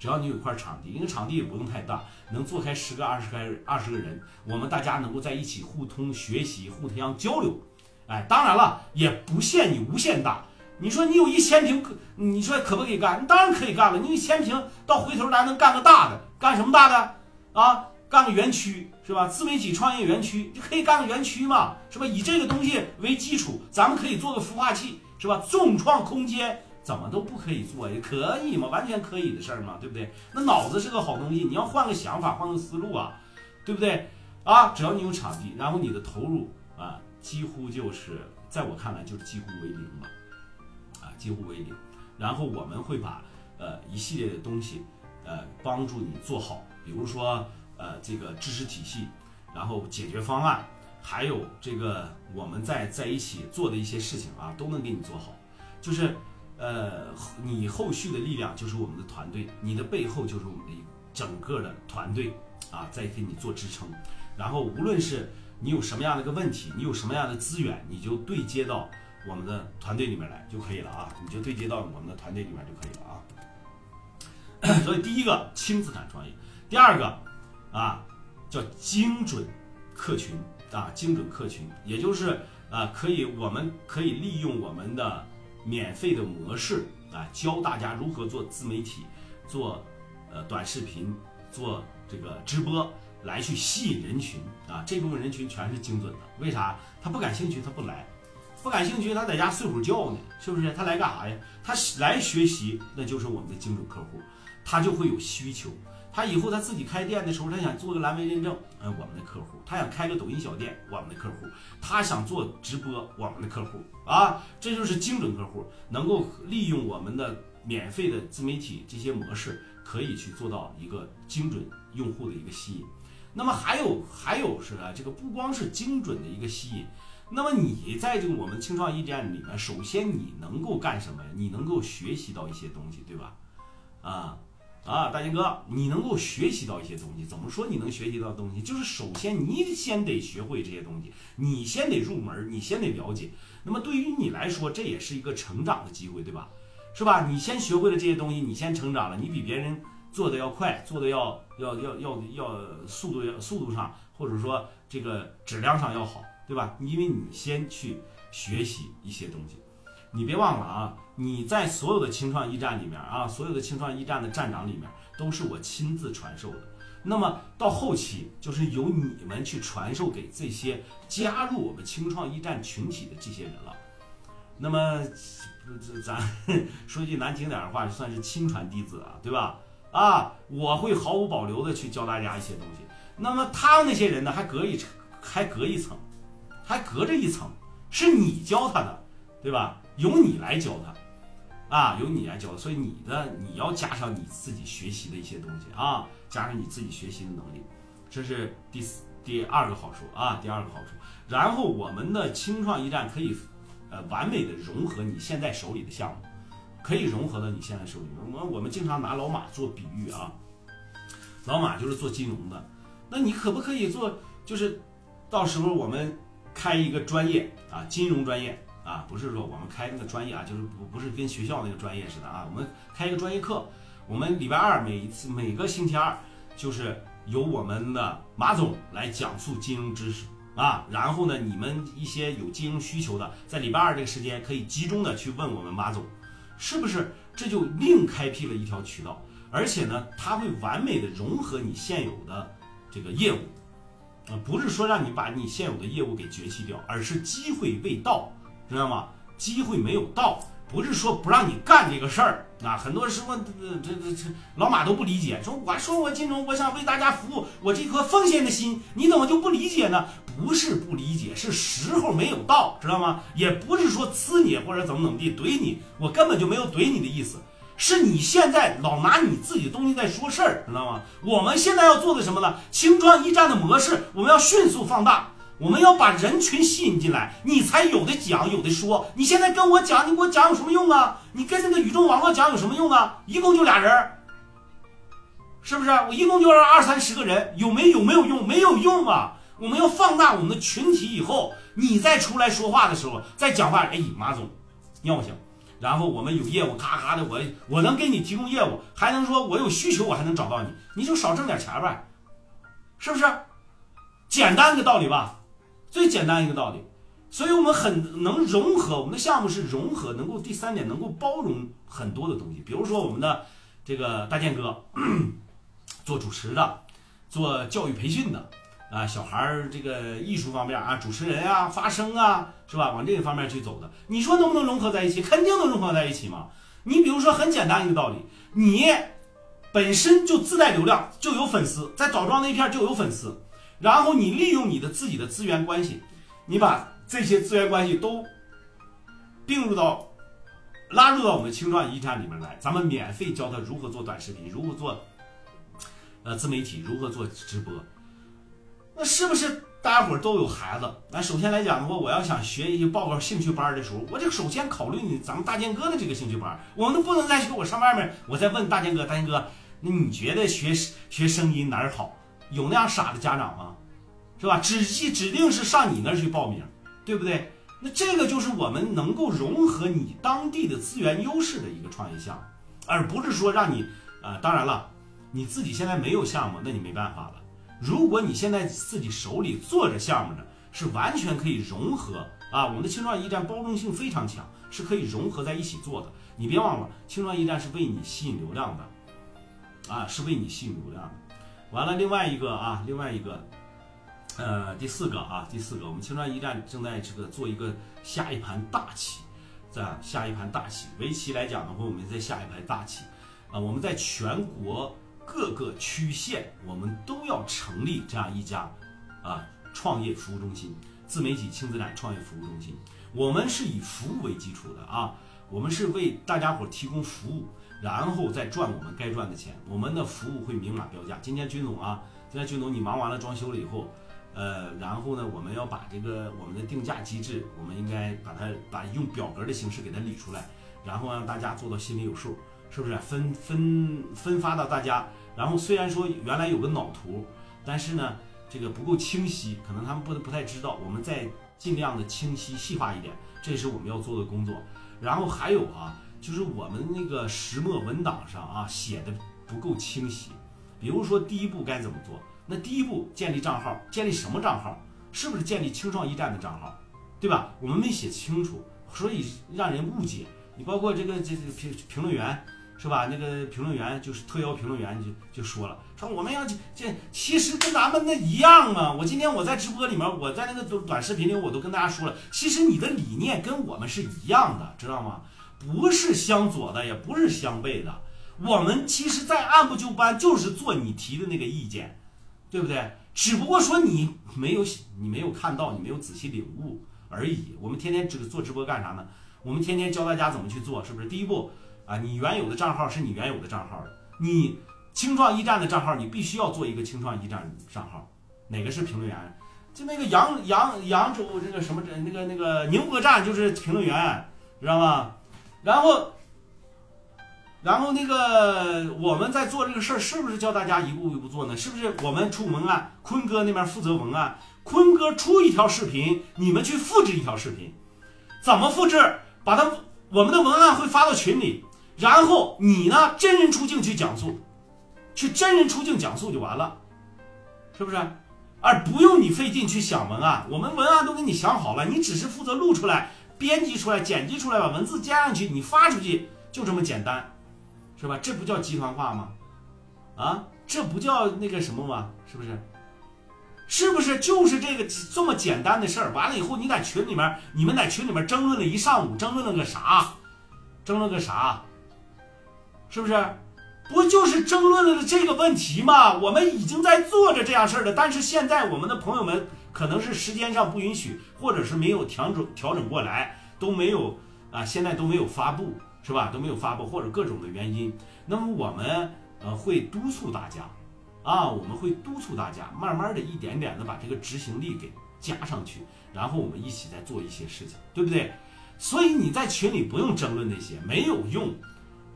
只要你有块场地，因为场地也不用太大，能坐开十个、二十个、二十个人，我们大家能够在一起互通学习、互相交流。哎，当然了，也不限你无限大。你说你有一千平，你说可不可以干？当然可以干了。你一千平到回头咱能干个大的，干什么大的啊？干个园区是吧？自媒体创业园区就可以干个园区嘛，是吧？以这个东西为基础，咱们可以做个孵化器，是吧？众创空间怎么都不可以做也可以嘛，完全可以的事儿嘛，对不对？那脑子是个好东西，你要换个想法，换个思路啊，对不对？啊，只要你有场地，然后你的投入啊，几乎就是在我看来就是几乎为零了，几乎为零。然后我们会把呃一系列的东西呃帮助你做好，比如说呃这个知识体系，然后解决方案，还有这个我们在在一起做的一些事情啊，都能给你做好。就是呃你后续的力量就是我们的团队，你的背后就是我们的整个的团队啊，在给你做支撑。然后无论是你有什么样的一个问题，你有什么样的资源，你就对接到我们的团队里面来就可以了啊！你就对接到我们的团队里面就可以了啊。<clears throat> 所以第一个轻资产创业，第二个啊叫精准客群啊，精准客群，也就是啊可以我们可以利用我们的免费的模式啊，教大家如何做自媒体，做呃短视频，做这个直播。来去吸引人群啊，这部分人群全是精准的。为啥？他不感兴趣，他不来；不感兴趣，他在家睡会儿觉呢，是不是？他来干啥呀？他来学习，那就是我们的精准客户，他就会有需求。他以后他自己开店的时候，他想做个蓝 V 认证，嗯，我们的客户；他想开个抖音小店，我们的客户；他想做直播，我们的客户啊，这就是精准客户，能够利用我们的免费的自媒体这些模式，可以去做到一个精准用户的一个吸引。那么还有还有是啊，这个不光是精准的一个吸引，那么你在这个我们青创驿站里面，首先你能够干什么呀？你能够学习到一些东西，对吧？啊啊，大金哥，你能够学习到一些东西。怎么说你能学习到东西？就是首先你先得学会这些东西，你先得入门，你先得了解。那么对于你来说，这也是一个成长的机会，对吧？是吧？你先学会了这些东西，你先成长了，你比别人。做的要快，做的要要要要要速度要速度上，或者说这个质量上要好，对吧？因为你先去学习一些东西，你别忘了啊，你在所有的青创驿站里面啊，所有的青创驿站的站长里面，都是我亲自传授的。那么到后期，就是由你们去传授给这些加入我们青创驿站群体的这些人了。那么这咱说句难听点的话，算是亲传弟子啊，对吧？啊，我会毫无保留的去教大家一些东西。那么他们那些人呢，还隔一层，还隔一层，还隔着一层，是你教他的，对吧？由你来教他，啊，由你来教。所以你的你要加上你自己学习的一些东西啊，加上你自己学习的能力，这是第四第二个好处啊，第二个好处。然后我们的青创驿站可以，呃，完美的融合你现在手里的项目。可以融合到你现在手里。我们我们经常拿老马做比喻啊，老马就是做金融的，那你可不可以做？就是到时候我们开一个专业啊，金融专业啊，不是说我们开那个专业啊，就是不不是跟学校那个专业似的啊，我们开一个专业课，我们礼拜二每一次每个星期二就是由我们的马总来讲述金融知识啊，然后呢，你们一些有金融需求的，在礼拜二这个时间可以集中的去问我们马总。是不是这就另开辟了一条渠道？而且呢，它会完美的融合你现有的这个业务，啊，不是说让你把你现有的业务给绝弃掉，而是机会未到，知道吗？机会没有到。不是说不让你干这个事儿啊，很多时候这这这老马都不理解，说我说我金融，我想为大家服务，我这颗奉献的心，你怎么就不理解呢？不是不理解，是时候没有到，知道吗？也不是说呲你或者怎么怎么地怼你，我根本就没有怼你的意思，是你现在老拿你自己的东西在说事儿，知道吗？我们现在要做的什么呢？轻装驿站的模式，我们要迅速放大。我们要把人群吸引进来，你才有的讲，有的说。你现在跟我讲，你给我讲有什么用啊？你跟那个宇宙网络讲有什么用啊？一共就俩人，是不是？我一共就二三十个人，有没有没有用？没有用啊！我们要放大我们的群体以后，你再出来说话的时候，再讲话，哎，马总，尿性。然后我们有业务，咔咔的，我我能给你提供业务，还能说我有需求，我还能找到你，你就少挣点钱呗，是不是？简单的道理吧。最简单一个道理，所以我们很能融合，我们的项目是融合，能够第三点能够包容很多的东西。比如说我们的这个大健哥，<clears throat> 做主持的，做教育培训的，啊，小孩儿这个艺术方面啊，主持人啊，发声啊，是吧？往这个方面去走的，你说能不能融合在一起？肯定能融合在一起嘛。你比如说很简单一个道理，你本身就自带流量，就有粉丝，在枣庄那片就有粉丝。然后你利用你的自己的资源关系，你把这些资源关系都并入到拉入到我们青创驿站里面来，咱们免费教他如何做短视频，如何做呃自媒体，如何做直播。那是不是大家伙都有孩子？那首先来讲的话，我要想学一些报个兴趣班的时候，我就首先考虑你咱们大建哥的这个兴趣班。我们不能再去我上外面，我再问大建哥，大建哥，那你觉得学学声音哪儿好？有那样傻的家长吗？是吧？指指定是上你那儿去报名，对不对？那这个就是我们能够融合你当地的资源优势的一个创业项目，而不是说让你啊，当然了，你自己现在没有项目，那你没办法了。如果你现在自己手里做着项目呢，是完全可以融合啊。我们的青创驿站包容性非常强，是可以融合在一起做的。你别忘了，青创驿站是为你吸引流量的，啊，是为你吸引流量的。完了，另外一个啊，另外一个。呃，第四个啊，第四个，我们青川驿站正在这个做一个下一盘大棋，在下一盘大棋。围棋来讲的话，我们在下一盘大棋啊。我们在全国各个区县，我们都要成立这样一家啊创业服务中心，自媒体轻资产创业服务中心。我们是以服务为基础的啊，我们是为大家伙提供服务，然后再赚我们该赚的钱。我们的服务会明码标价。今天军总啊，今天军总你忙完了装修了以后。呃，然后呢，我们要把这个我们的定价机制，我们应该把它把用表格的形式给它理出来，然后让大家做到心里有数，是不是？分分分发到大家。然后虽然说原来有个脑图，但是呢，这个不够清晰，可能他们不不太知道。我们再尽量的清晰细化一点，这是我们要做的工作。然后还有啊，就是我们那个石墨文档上啊写的不够清晰，比如说第一步该怎么做。那第一步建立账号，建立什么账号？是不是建立青创驿站的账号？对吧？我们没写清楚，所以让人误解。你包括这个这这评评论员是吧？那个评论员就是特邀评论员就就说了，说我们要这其实跟咱们那一样嘛。我今天我在直播里面，我在那个短短视频里我都跟大家说了，其实你的理念跟我们是一样的，知道吗？不是相左的，也不是相悖的。我们其实在按部就班，就是做你提的那个意见。对不对？只不过说你没有你没有看到，你没有仔细领悟而已。我们天天这个做直播干啥呢？我们天天教大家怎么去做，是不是？第一步啊，你原有的账号是你原有的账号，你青创驿站的账号，你必须要做一个青创驿站账号。哪个是评论员？就那个扬扬扬州这个什么那个那个宁波站就是评论员，知道吗？然后。然后那个我们在做这个事儿，是不是教大家一步一步做呢？是不是我们出文案，坤哥那边负责文案，坤哥出一条视频，你们去复制一条视频，怎么复制？把它我们的文案会发到群里，然后你呢真人出镜去讲述，去真人出镜讲述就完了，是不是？而不用你费劲去想文案，我们文案都给你想好了，你只是负责录出来、编辑出来、剪辑出来，把文字加上去，你发出去，就这么简单。是吧？这不叫集团化吗？啊，这不叫那个什么吗？是不是？是不是就是这个这么简单的事儿？完了以后，你在群里面，你们在群里面争论了一上午，争论了个啥？争论个啥？是不是？不就是争论了这个问题吗？我们已经在做着这样事儿了，但是现在我们的朋友们可能是时间上不允许，或者是没有调整调整过来，都没有啊，现在都没有发布。是吧？都没有发布或者各种的原因，那么我们呃会督促大家，啊，我们会督促大家，慢慢的一点点的把这个执行力给加上去，然后我们一起再做一些事情，对不对？所以你在群里不用争论那些没有用，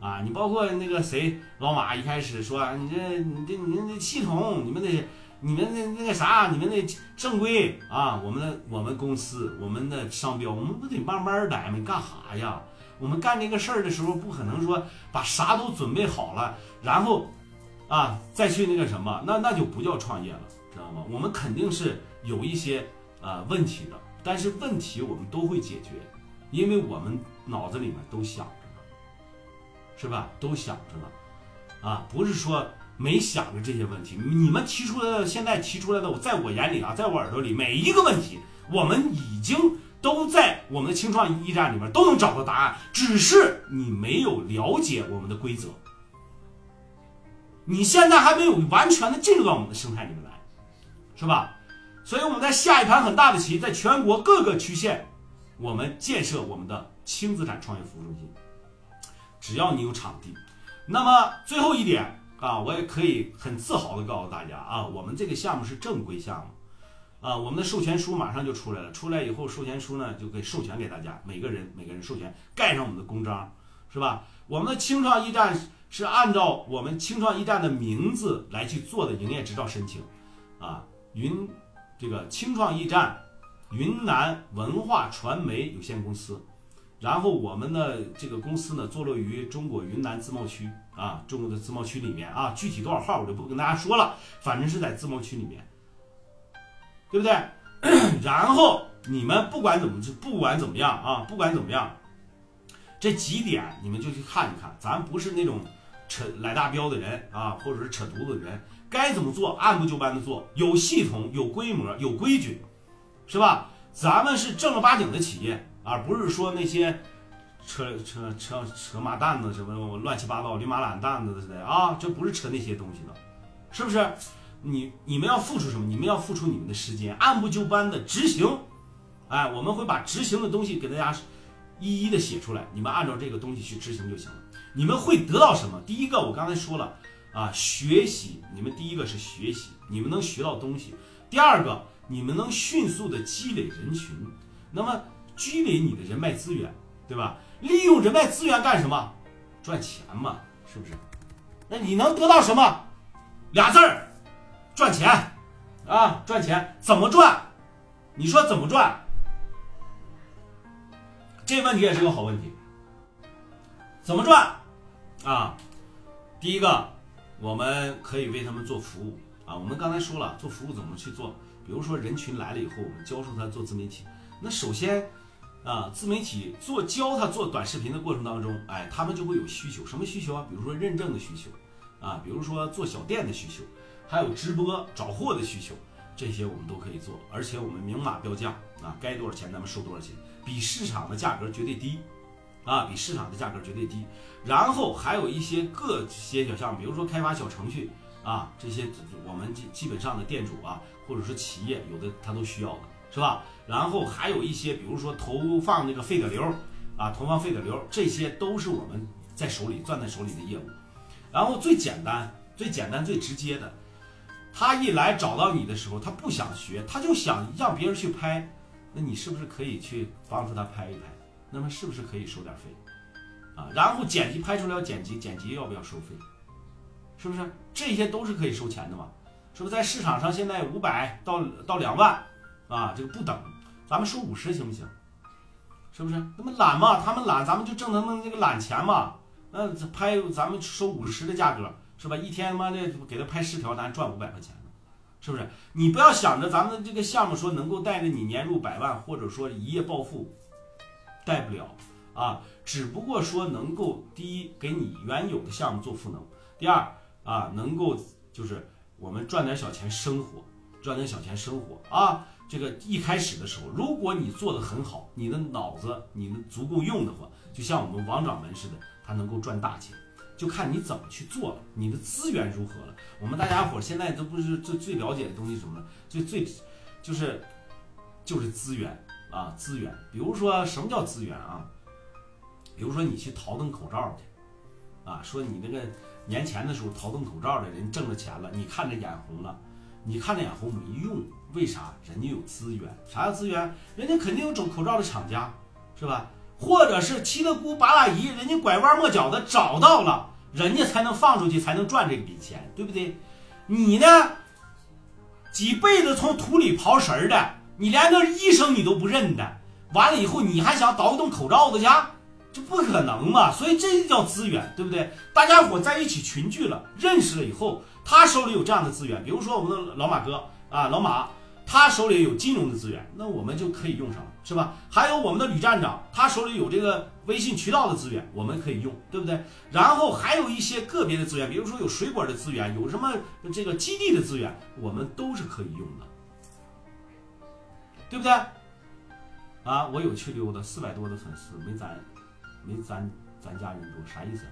啊，你包括那个谁老马一开始说你这你这你这系统你们得你们那那个啥你们那正规啊，我们的我们公司我们的商标我们不得慢慢来吗？干哈呀？我们干这个事儿的时候，不可能说把啥都准备好了，然后，啊，再去那个什么，那那就不叫创业了，知道吗？我们肯定是有一些啊问题的，但是问题我们都会解决，因为我们脑子里面都想，是吧？都想着呢，啊，不是说没想着这些问题。你们提出来的，现在提出来的，我在我眼里啊，在我耳朵里，每一个问题，我们已经。都在我们的青创驿站里面都能找到答案，只是你没有了解我们的规则，你现在还没有完全的进入到我们的生态里面来，是吧？所以我们在下一盘很大的棋，在全国各个区县，我们建设我们的轻资产创业服务中心，只要你有场地。那么最后一点啊，我也可以很自豪的告诉大家啊，我们这个项目是正规项目。啊，我们的授权书马上就出来了。出来以后，授权书呢就给授权给大家，每个人每个人授权盖上我们的公章，是吧？我们的青创驿站是按照我们青创驿站的名字来去做的营业执照申请，啊，云这个青创驿站云南文化传媒有限公司，然后我们的这个公司呢坐落于中国云南自贸区啊，中国的自贸区里面啊，具体多少号我就不跟大家说了，反正是在自贸区里面。对不对？<clears throat> 然后你们不管怎么不管怎么样啊，不管怎么样，这几点你们就去看一看。咱不是那种扯来大标的人啊，或者是扯犊子的人，该怎么做按部就班的做，有系统、有规模、有规矩，是吧？咱们是正儿八经的企业，而不是说那些扯扯扯扯马蛋子什么乱七八糟、驴马懒蛋子的啊，这不是扯那些东西的，是不是？你你们要付出什么？你们要付出你们的时间，按部就班的执行。哎，我们会把执行的东西给大家一一的写出来，你们按照这个东西去执行就行了。你们会得到什么？第一个，我刚才说了啊，学习。你们第一个是学习，你们能学到东西。第二个，你们能迅速的积累人群，那么积累你的人脉资源，对吧？利用人脉资源干什么？赚钱嘛，是不是？那你能得到什么？俩字儿。赚钱，啊，赚钱怎么赚？你说怎么赚？这问题也是个好问题。怎么赚？啊，第一个，我们可以为他们做服务啊。我们刚才说了，做服务怎么去做？比如说人群来了以后，我们教授他做自媒体。那首先，啊，自媒体做教他做短视频的过程当中，哎，他们就会有需求。什么需求啊？比如说认证的需求，啊，比如说做小店的需求。还有直播找货的需求，这些我们都可以做，而且我们明码标价啊，该多少钱咱们收多少钱，比市场的价格绝对低，啊，比市场的价格绝对低。然后还有一些各些小项目，比如说开发小程序啊，这些我们基基本上的店主啊，或者说企业有的他都需要的，是吧？然后还有一些，比如说投放那个费的流啊，投放费的流，这些都是我们在手里攥在手里的业务。然后最简单、最简单、最直接的。他一来找到你的时候，他不想学，他就想让别人去拍，那你是不是可以去帮助他拍一拍？那么是不是可以收点费？啊，然后剪辑拍出来要剪辑，剪辑要不要收费？是不是？这些都是可以收钱的嘛？是不是在市场上现在五百到到两万啊？这个不等，咱们收五十行不行？是不是？那么懒嘛，他们懒，咱们就挣他们那个懒钱嘛。那拍咱们收五十的价格。是吧？一天他妈的给他拍十条，咱赚五百块钱呢，是不是？你不要想着咱们这个项目说能够带着你年入百万，或者说一夜暴富，带不了啊。只不过说能够第一给你原有的项目做赋能，第二啊能够就是我们赚点小钱生活，赚点小钱生活啊。这个一开始的时候，如果你做的很好，你的脑子你们足够用的话，就像我们王掌门似的，他能够赚大钱。就看你怎么去做了，你的资源如何了。我们大家伙现在都不是最最了解的东西什么呢？最最就是就是资源啊，资源。比如说什么叫资源啊？比如说你去淘登口罩去啊，说你那个年前的时候淘登口罩的人挣了钱了，你看着眼红了，你看着眼红没用，为啥？人家有资源，啥叫资源？人家肯定有种口罩的厂家，是吧？或者是七大姑八大姨，人家拐弯抹角的找到了。人家才能放出去，才能赚这笔钱，对不对？你呢？几辈子从土里刨食的，你连个医生你都不认的，完了以后你还想倒一栋口罩子去？这不可能嘛！所以这就叫资源，对不对？大家伙在一起群聚了，认识了以后，他手里有这样的资源，比如说我们的老马哥啊，老马。他手里有金融的资源，那我们就可以用上了，是吧？还有我们的吕站长，他手里有这个微信渠道的资源，我们可以用，对不对？然后还有一些个别的资源，比如说有水果的资源，有什么这个基地的资源，我们都是可以用的，对不对？啊，我有去溜达，四百多的粉丝，没咱没咱咱家人多，啥意思？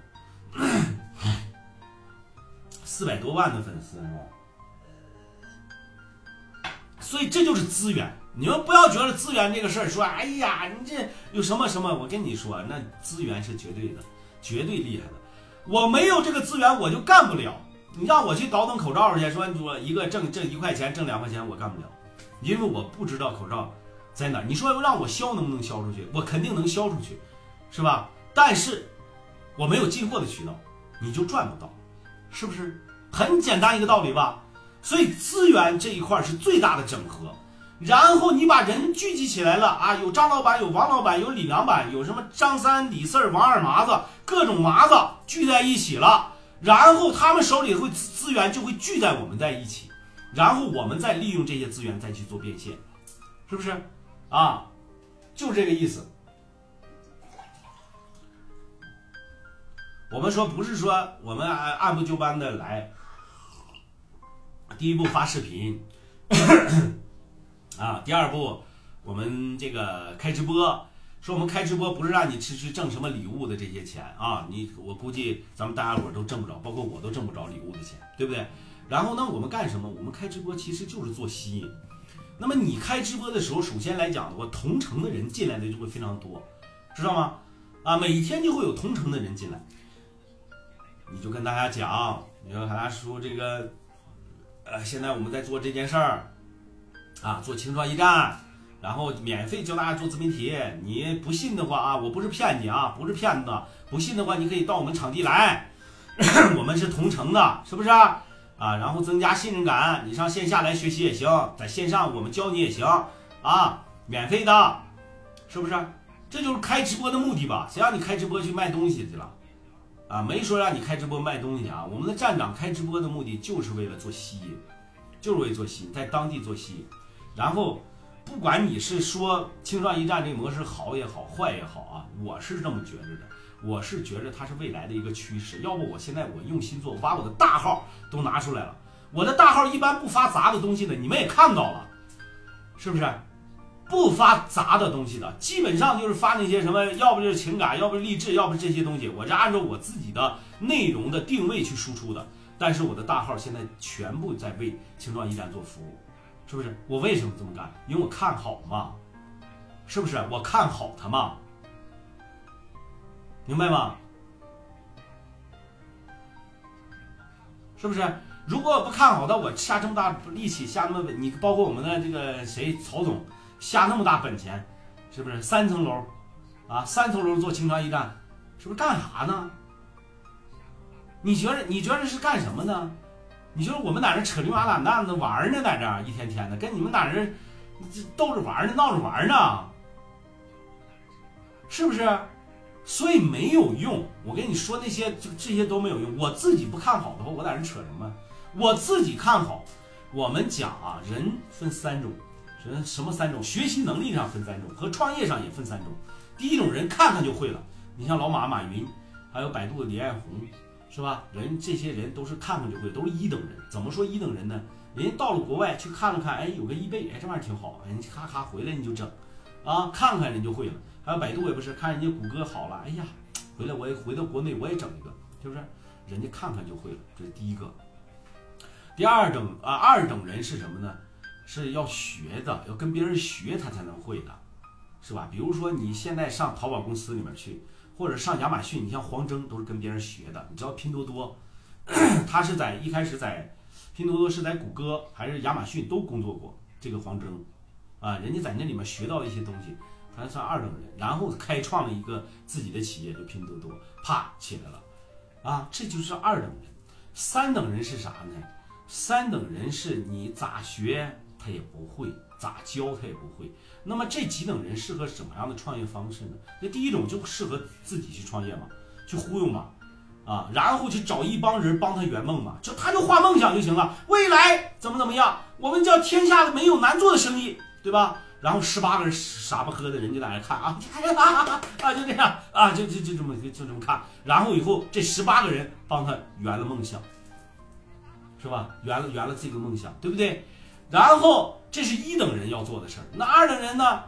四百多万的粉丝是吧？所以这就是资源，你们不要觉得资源这个事儿说，哎呀，你这有什么什么？我跟你说，那资源是绝对的，绝对厉害的。我没有这个资源，我就干不了。你让我去倒腾口罩去，说我一个挣挣一块钱，挣两块钱，我干不了，因为我不知道口罩在哪儿。你说让我销能不能销出去？我肯定能销出去，是吧？但是我没有进货的渠道，你就赚不到，是不是？很简单一个道理吧。所以资源这一块是最大的整合。然后你把人聚集起来了啊，有张老板，有王老板，有李老板，有什么张三、李四、王二麻子，各种麻子聚在一起了。然后他们手里会资源就会聚在我们在一起，然后我们再利用这些资源再去做变现，是不是？啊，就这个意思。我们说不是说我们按按部就班的来，第一步发视频。<coughs> 啊，第二步，我们这个开直播，说我们开直播不是让你去去挣什么礼物的这些钱啊，你我估计咱们大家伙都挣不着，包括我都挣不着礼物的钱，对不对？然后呢，我们干什么？我们开直播其实就是做吸引。那么你开直播的时候，首先来讲的话，同城的人进来的就会非常多，知道吗？啊，每天就会有同城的人进来，你就跟大家讲，你说大家说这个，呃，现在我们在做这件事儿。啊，做青创驿站，然后免费教大家做自媒体。你不信的话啊，我不是骗你啊，不是骗子。不信的话，你可以到我们场地来，<clears throat> 我们是同城的，是不是啊？然后增加信任感，你上线下来学习也行，在线上我们教你也行啊，免费的，是不是？这就是开直播的目的吧？谁让你开直播去卖东西去了？啊，没说让你开直播卖东西啊。我们的站长开直播的目的就是为了做吸引，就是为做吸引，在当地做吸引。然后，不管你是说青创驿站这个模式好也好，坏也好啊，我是这么觉着的。我是觉着它是未来的一个趋势。要不我现在我用心做，我把我的大号都拿出来了。我的大号一般不发杂的东西的，你们也看到了，是不是？不发杂的东西的，基本上就是发那些什么，要不就是情感，要不励志，要不这些东西。我是按照我自己的内容的定位去输出的。但是我的大号现在全部在为青创驿站做服务。是不是我为什么这么干？因为我看好嘛，是不是？我看好它嘛，明白吗？是不是？如果我不看好它，我下这么大力气，下那么你包括我们的这个谁曹总下那么大本钱，是不是？三层楼啊，三层楼做青创驿站，是不是干啥呢？你觉得你觉得是干什么呢？你觉得我们在这扯驴马懒蛋的玩呢，在这一天天的跟你们在这逗着玩呢，闹着玩呢，是不是？所以没有用。我跟你说那些，就这些都没有用。我自己不看好的话，我在这扯什么？我自己看好。我们讲啊，人分三种，什什么三种？学习能力上分三种，和创业上也分三种。第一种人看看就会了，你像老马、马云，还有百度的李彦宏。是吧？人这些人都是看看就会，都是一等人。怎么说一等人呢？人家到了国外去看了看，哎，有个易贝，哎，这玩意儿挺好，人家咔咔回来你就整，啊，看看人就会了。还有百度也不是，看人家谷歌好了，哎呀，回来我也回到国内我也整一个，是不是？人家看看就会了，这是第一个。第二等啊，二等人是什么呢？是要学的，要跟别人学他才能会的，是吧？比如说你现在上淘宝公司里面去。或者上亚马逊，你像黄峥都是跟别人学的。你知道拼多多，<clears throat> 他是在一开始在拼多多是在谷歌还是亚马逊都工作过。这个黄峥啊，人家在那里面学到一些东西，他算二等人，然后开创了一个自己的企业，就拼多多，啪起来了啊，这就是二等人。三等人是啥呢？三等人是你咋学他也不会，咋教他也不会。那么这几等人适合什么样的创业方式呢？那第一种就适合自己去创业嘛，去忽悠嘛，啊，然后去找一帮人帮他圆梦嘛，就他就画梦想就行了。未来怎么怎么样，我们叫天下没有难做的生意，对吧？然后十八个人傻不呵的人就在那看啊，<laughs> 啊就这样啊，就就就这么就这么看。然后以后这十八个人帮他圆了梦想，是吧？圆了圆了这个梦想，对不对？然后这是一等人要做的事儿，那二等人呢？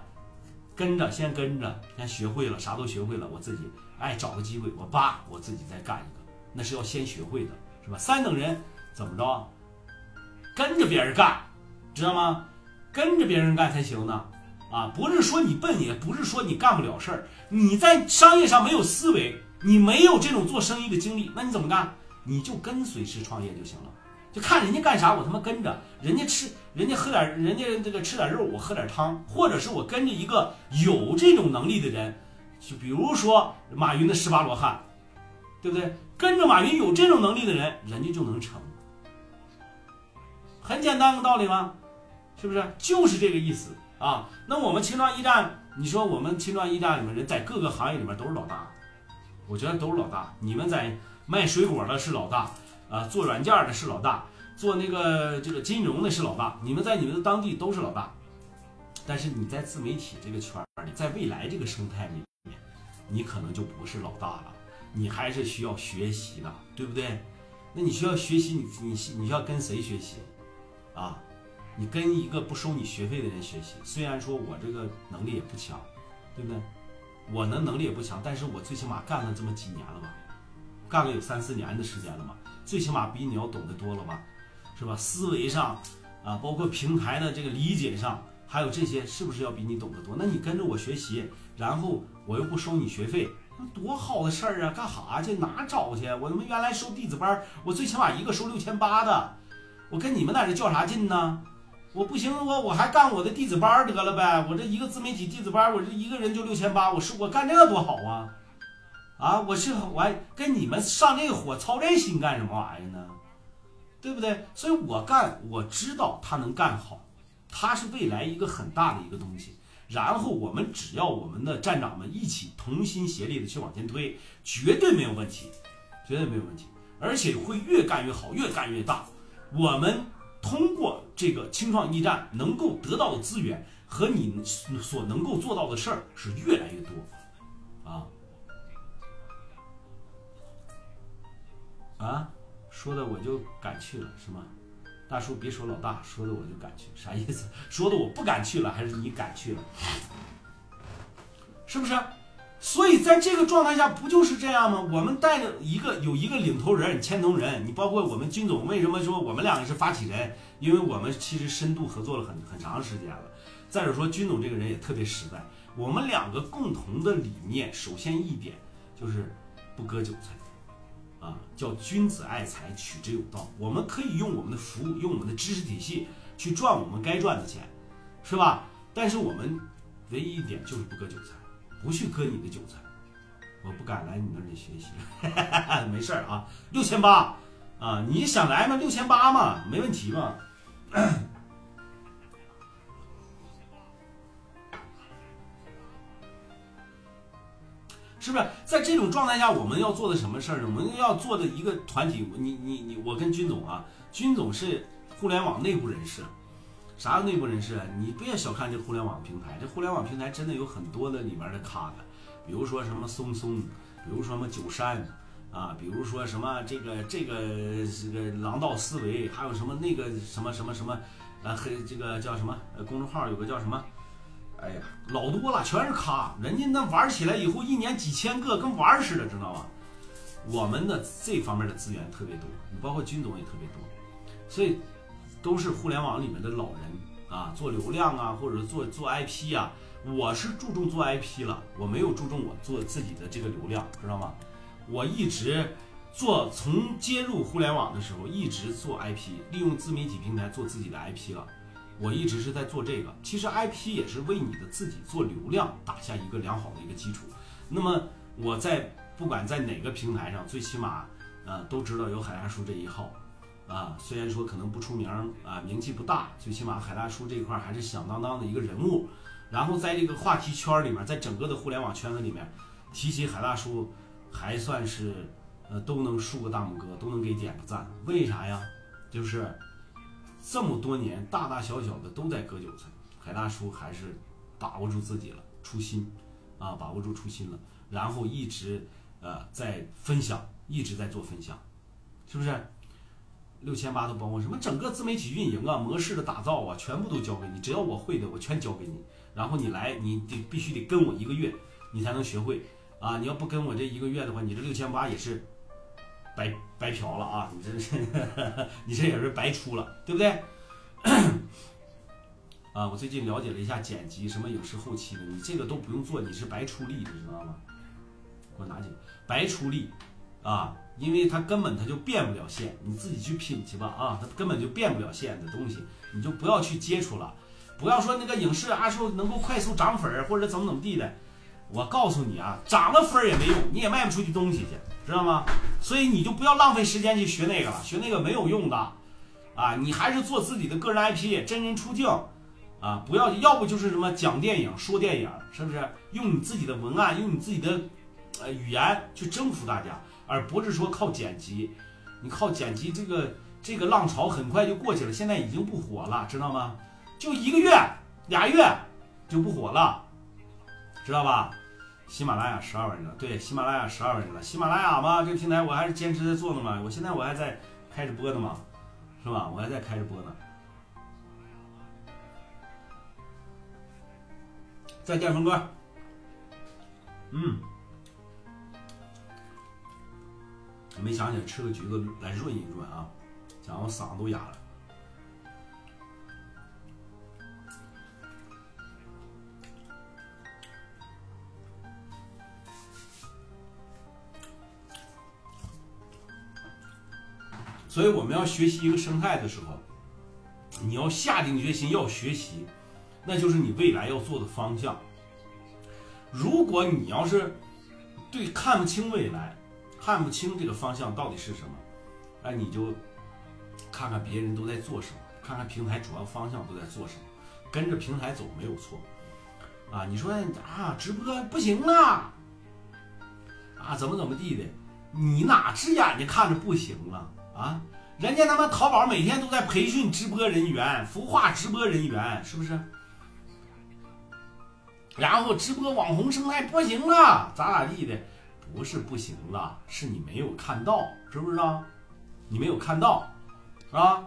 跟着先跟着，先学会了，啥都学会了，我自己哎找个机会，我叭我自己再干一个，那是要先学会的，是吧？三等人怎么着？跟着别人干，知道吗？跟着别人干才行呢，啊，不是说你笨，也不是说你干不了事儿，你在商业上没有思维，你没有这种做生意的经历，那你怎么干？你就跟随式创业就行了，就看人家干啥，我他妈跟着人家吃，人家喝点，人家这个吃点肉，我喝点汤，或者是我跟着一个有这种能力的人，就比如说马云的十八罗汉，对不对？跟着马云有这种能力的人，人家就能成，很简单个道理吗？是不是？就是这个意思啊。那我们青创驿站，你说我们青创驿站里面人在各个行业里面都是老大，我觉得都是老大。你们在卖水果的是老大，啊，做软件的是老大，做那个这个金融的是老大。你们在你们的当地都是老大，但是你在自媒体这个圈里，在未来这个生态里面，你可能就不是老大了。你还是需要学习的，对不对？那你需要学习，你你你需要跟谁学习啊？你跟一个不收你学费的人学习。虽然说我这个能力也不强，对不对？我的能力也不强，但是我最起码干了这么几年了吧？干了有三四年的时间了嘛？最起码比你要懂得多了吧？是吧？思维上啊，包括平台的这个理解上，还有这些，是不是要比你懂得多？那你跟着我学习，然后我又不收你学费。那多好的事儿啊！干哈去？哪找去？我他妈原来收弟子班，我最起码一个收六千八的，我跟你们在这较啥劲呢？我不行，我我还干我的弟子班得了呗。我这一个自媒体弟子班，我这一个人就六千八，我是我干这个多好啊！啊，我是我还跟你们上这个火，操这心干什么玩意儿呢？对不对？所以我干，我知道他能干好，他是未来一个很大的一个东西。然后我们只要我们的站长们一起同心协力的去往前推，绝对没有问题，绝对没有问题，而且会越干越好，越干越大。我们通过这个青创驿站能够得到的资源和你所能够做到的事儿是越来越多，啊，说的我就敢去了，是吗？大叔，别说老大，说的我就敢去，啥意思？<laughs> 说的我不敢去了，还是你敢去了？是不是？所以在这个状态下，不就是这样吗？我们带着一个有一个领头人、牵头人，你包括我们军总，为什么说我们两个是发起人？因为我们其实深度合作了很很长时间了。再者说，军总这个人也特别实在。我们两个共同的理念，首先一点就是不割韭菜。啊，叫君子爱财，取之有道。我们可以用我们的服务，用我们的知识体系去赚我们该赚的钱，是吧？但是我们唯一一点就是不割韭菜，不去割你的韭菜。我不敢来你那里学习，<laughs> 没事儿啊，六千八啊，你想来吗？六千八嘛，没问题嘛。是不是在这种状态下，我们要做的什么事儿呢？我们要做的一个团体，你你你，我跟军总啊，军总是互联网内部人士，啥叫内部人士啊？你不要小看这互联网平台，这互联网平台真的有很多的里面的咖的，比如说什么松松，比如说什么九山啊，比如说什么这个这个这个狼道思维，还有什么那个什么什么什么，呃，黑这个叫什么？呃，公众号有个叫什么？哎呀，老多了，全是咖，人家那玩起来以后，一年几千个，跟玩似的，知道吗？我们的这方面的资源特别多，你包括军总也特别多，所以都是互联网里面的老人啊，做流量啊，或者做做 IP 啊。我是注重做 IP 了，我没有注重我做自己的这个流量，知道吗？我一直做，从接入互联网的时候，一直做 IP，利用自媒体平台做自己的 IP 了。我一直是在做这个，其实 IP 也是为你的自己做流量打下一个良好的一个基础。那么我在不管在哪个平台上，最起码呃都知道有海大叔这一号啊，虽然说可能不出名啊，名气不大，最起码海大叔这一块还是响当当的一个人物。然后在这个话题圈里面，在整个的互联网圈子里面，提起海大叔还算是呃都能竖个大拇哥，都能给点个赞。为啥呀？就是。这么多年，大大小小的都在割韭菜，海大叔还是把握住自己了初心，啊，把握住初心了，然后一直呃在分享，一直在做分享，是不是？六千八都包括什么？整个自媒体运营啊，模式的打造啊，全部都教给你，只要我会的，我全教给你。然后你来，你得必须得跟我一个月，你才能学会啊！你要不跟我这一个月的话，你这六千八也是。白白嫖了啊！你这是，你这也是白出了，对不对？<coughs> 啊，我最近了解了一下剪辑，什么影视后期的，你这个都不用做，你是白出力，你知道吗？给我拿几个，白出力啊，因为它根本它就变不了现，你自己去品去吧啊，它根本就变不了现的东西，你就不要去接触了，不要说那个影视啊说能够快速涨粉或者怎么怎么地的，我告诉你啊，涨了粉也没用，你也卖不出去东西去，知道吗？所以你就不要浪费时间去学那个了，学那个没有用的，啊，你还是做自己的个人 IP，真人出镜。啊，不要，要不就是什么讲电影、说电影，是不是？用你自己的文案，用你自己的呃语言去征服大家，而不是说靠剪辑。你靠剪辑，这个这个浪潮很快就过去了，现在已经不火了，知道吗？就一个月、俩月就不火了，知道吧？喜马拉雅十二万人了，对，喜马拉雅十二万人了。喜马拉雅嘛，这个平台我还是坚持在做呢嘛，我现在我还在开着播呢嘛，是吧？我还在开着播呢。再见，峰哥。嗯，没想起来吃个橘子来润一润啊，讲我嗓子都哑了。所以我们要学习一个生态的时候，你要下定决心要学习。那就是你未来要做的方向。如果你要是对看不清未来，看不清这个方向到底是什么，那你就看看别人都在做什么，看看平台主要方向都在做什么，跟着平台走没有错。啊，你说啊，直播不行了，啊，怎么怎么地的？你哪只眼睛看着不行了啊？人家他妈淘宝每天都在培训直播人员，孵化直播人员，是不是？然后直播网红生态不行了，咋咋地的？不是不行了，是你没有看到，知不知道？你没有看到，啊？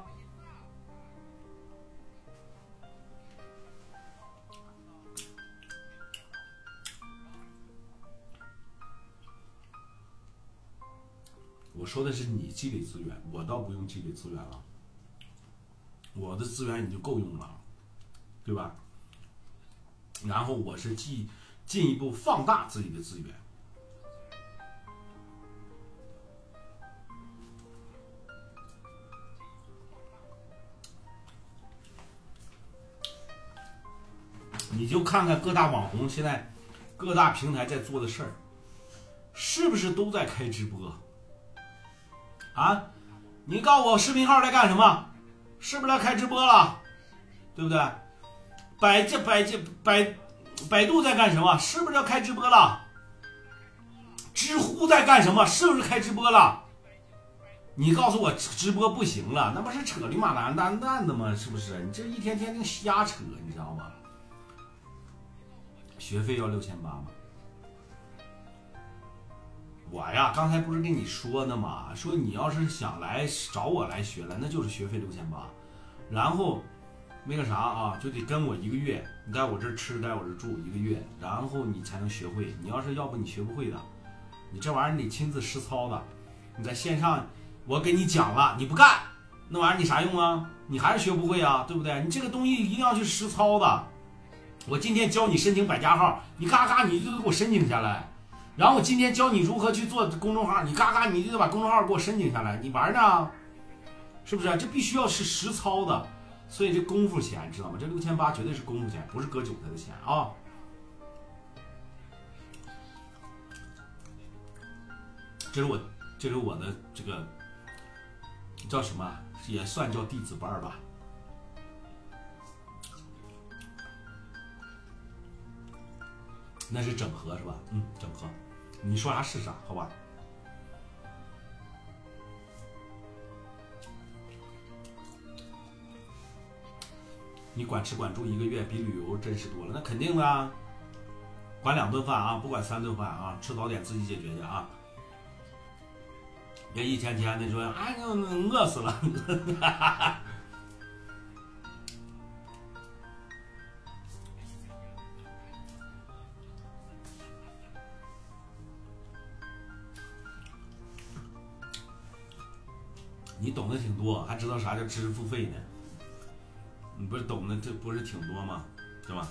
我说的是你积累资源，我倒不用积累资源了，我的资源你就够用了，对吧？然后我是进进一步放大自己的资源，你就看看各大网红现在各大平台在做的事儿，是不是都在开直播？啊，你告诉我视频号在干什么？是不是在开直播了？对不对？百这百这百百度在干什么？是不是要开直播了？知乎在干什么？是不是开直播了？你告诉我直播不行了，那不是扯驴马兰蛋蛋的吗？是不是？你这一天天的瞎扯，你知道吗？学费要六千八吗？我呀，刚才不是跟你说呢吗？说你要是想来找我来学了，那就是学费六千八，然后。那个啥啊，就得跟我一个月，你在我这吃，在我这住一个月，然后你才能学会。你要是要不你学不会的，你这玩意儿你亲自实操的。你在线上，我给你讲了，你不干，那玩意儿你啥用啊？你还是学不会啊，对不对？你这个东西一定要去实操的。我今天教你申请百家号，你嘎嘎你就给我申请下来。然后我今天教你如何去做公众号，你嘎嘎你就得把公众号给我申请下来。你玩呢？是不是？这必须要是实操的。所以这功夫钱知道吗？这六千八绝对是功夫钱，不是割韭菜的钱啊！这是我，这是我的这个叫什么？也算叫弟子班吧。那是整合是吧？嗯，整合。你说啥是啥，好吧？你管吃管住一个月比旅游真实多了，那肯定的。管两顿饭啊，不管三顿饭啊，吃早点自己解决去啊。别一天天的说，哎，饿死了。<laughs> 懂得挺多，还知道啥叫知识付费呢？你不是懂的，这不是挺多吗？对吧？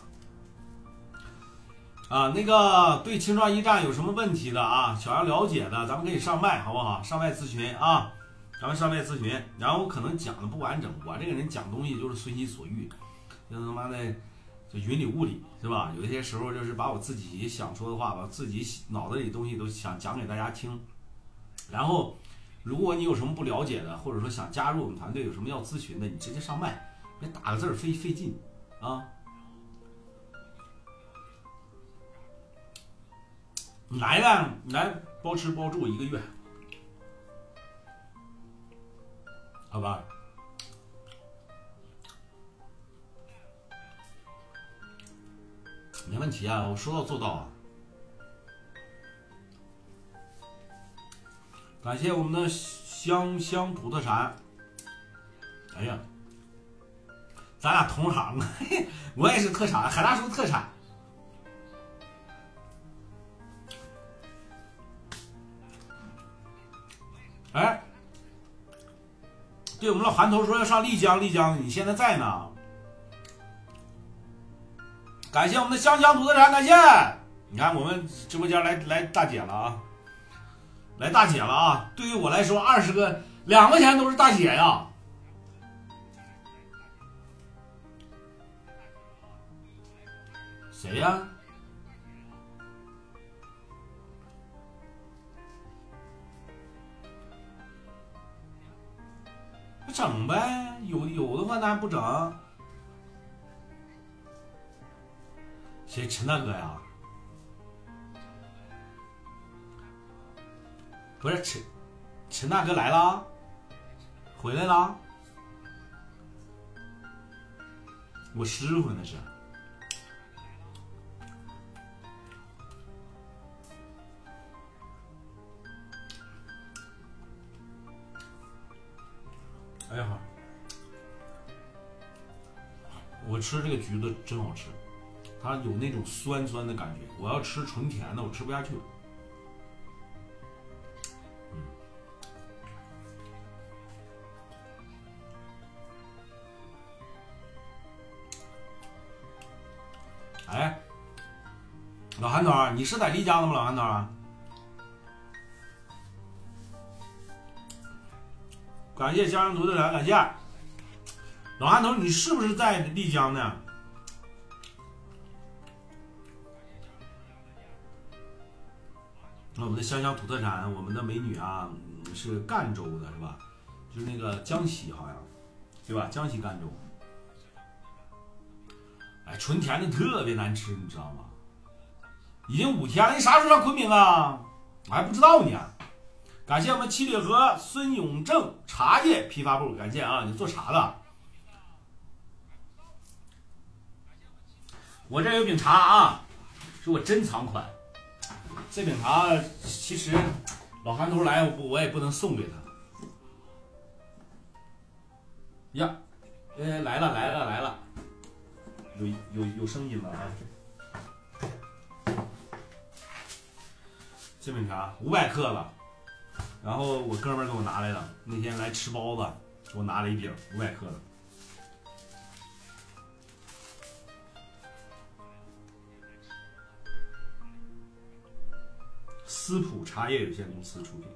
啊，那个对青壮一站有什么问题的啊？想要了解的，咱们可以上麦，好不好？上麦咨询啊，咱们上麦咨询。然后我可能讲的不完整，我这个人讲东西就是随心所欲，就他妈的就云里雾里，是吧？有些时候就是把我自己想说的话，把自己脑子里东西都想讲给大家听。然后，如果你有什么不了解的，或者说想加入我们团队，有什么要咨询的，你直接上麦，别打个字儿费费劲啊。来呗，你来包吃包住一个月，好吧？没问题啊，我说到做到啊。感谢我们的香香土特产。哎呀，咱俩同行啊，我也是特产，海大叔特产。哎，对我们老韩头说要上丽江，丽江你现在在呢？感谢我们的香香土特产，感谢！你看我们直播间来来大姐了啊，来大姐了啊！对于我来说，二十个两块钱都是大姐呀。谁呀？整呗，有有的话咱不整。谁陈大哥呀？不是陈陈大哥来了，回来了。我师傅那是。哎呀，我吃这个橘子真好吃，它有那种酸酸的感觉。我要吃纯甜的，我吃不下去。老韩头，你是在丽江的吗？老韩头。感谢江阳图的来，感谢老韩头，你是不是在丽江呢？那我们的香香土特产，我们的美女啊，是赣州的，是吧？就是那个江西，好像，对吧？江西赣州。哎，纯甜的特别难吃，你知道吗？已经五天了，你啥时候上昆明啊？我还不知道呢。感谢我们七里河孙永正茶叶批发部，感谢啊！你做茶的，我这有饼茶啊，是我珍藏款。这饼茶其实老韩头来，我我也不能送给他。呀，哎，来了来了来了，有有有声音了啊！这饼茶五百克了。然后我哥们给我拿来的，那天来吃包子，给我拿了一饼五百克的。思普茶叶有限公司出品。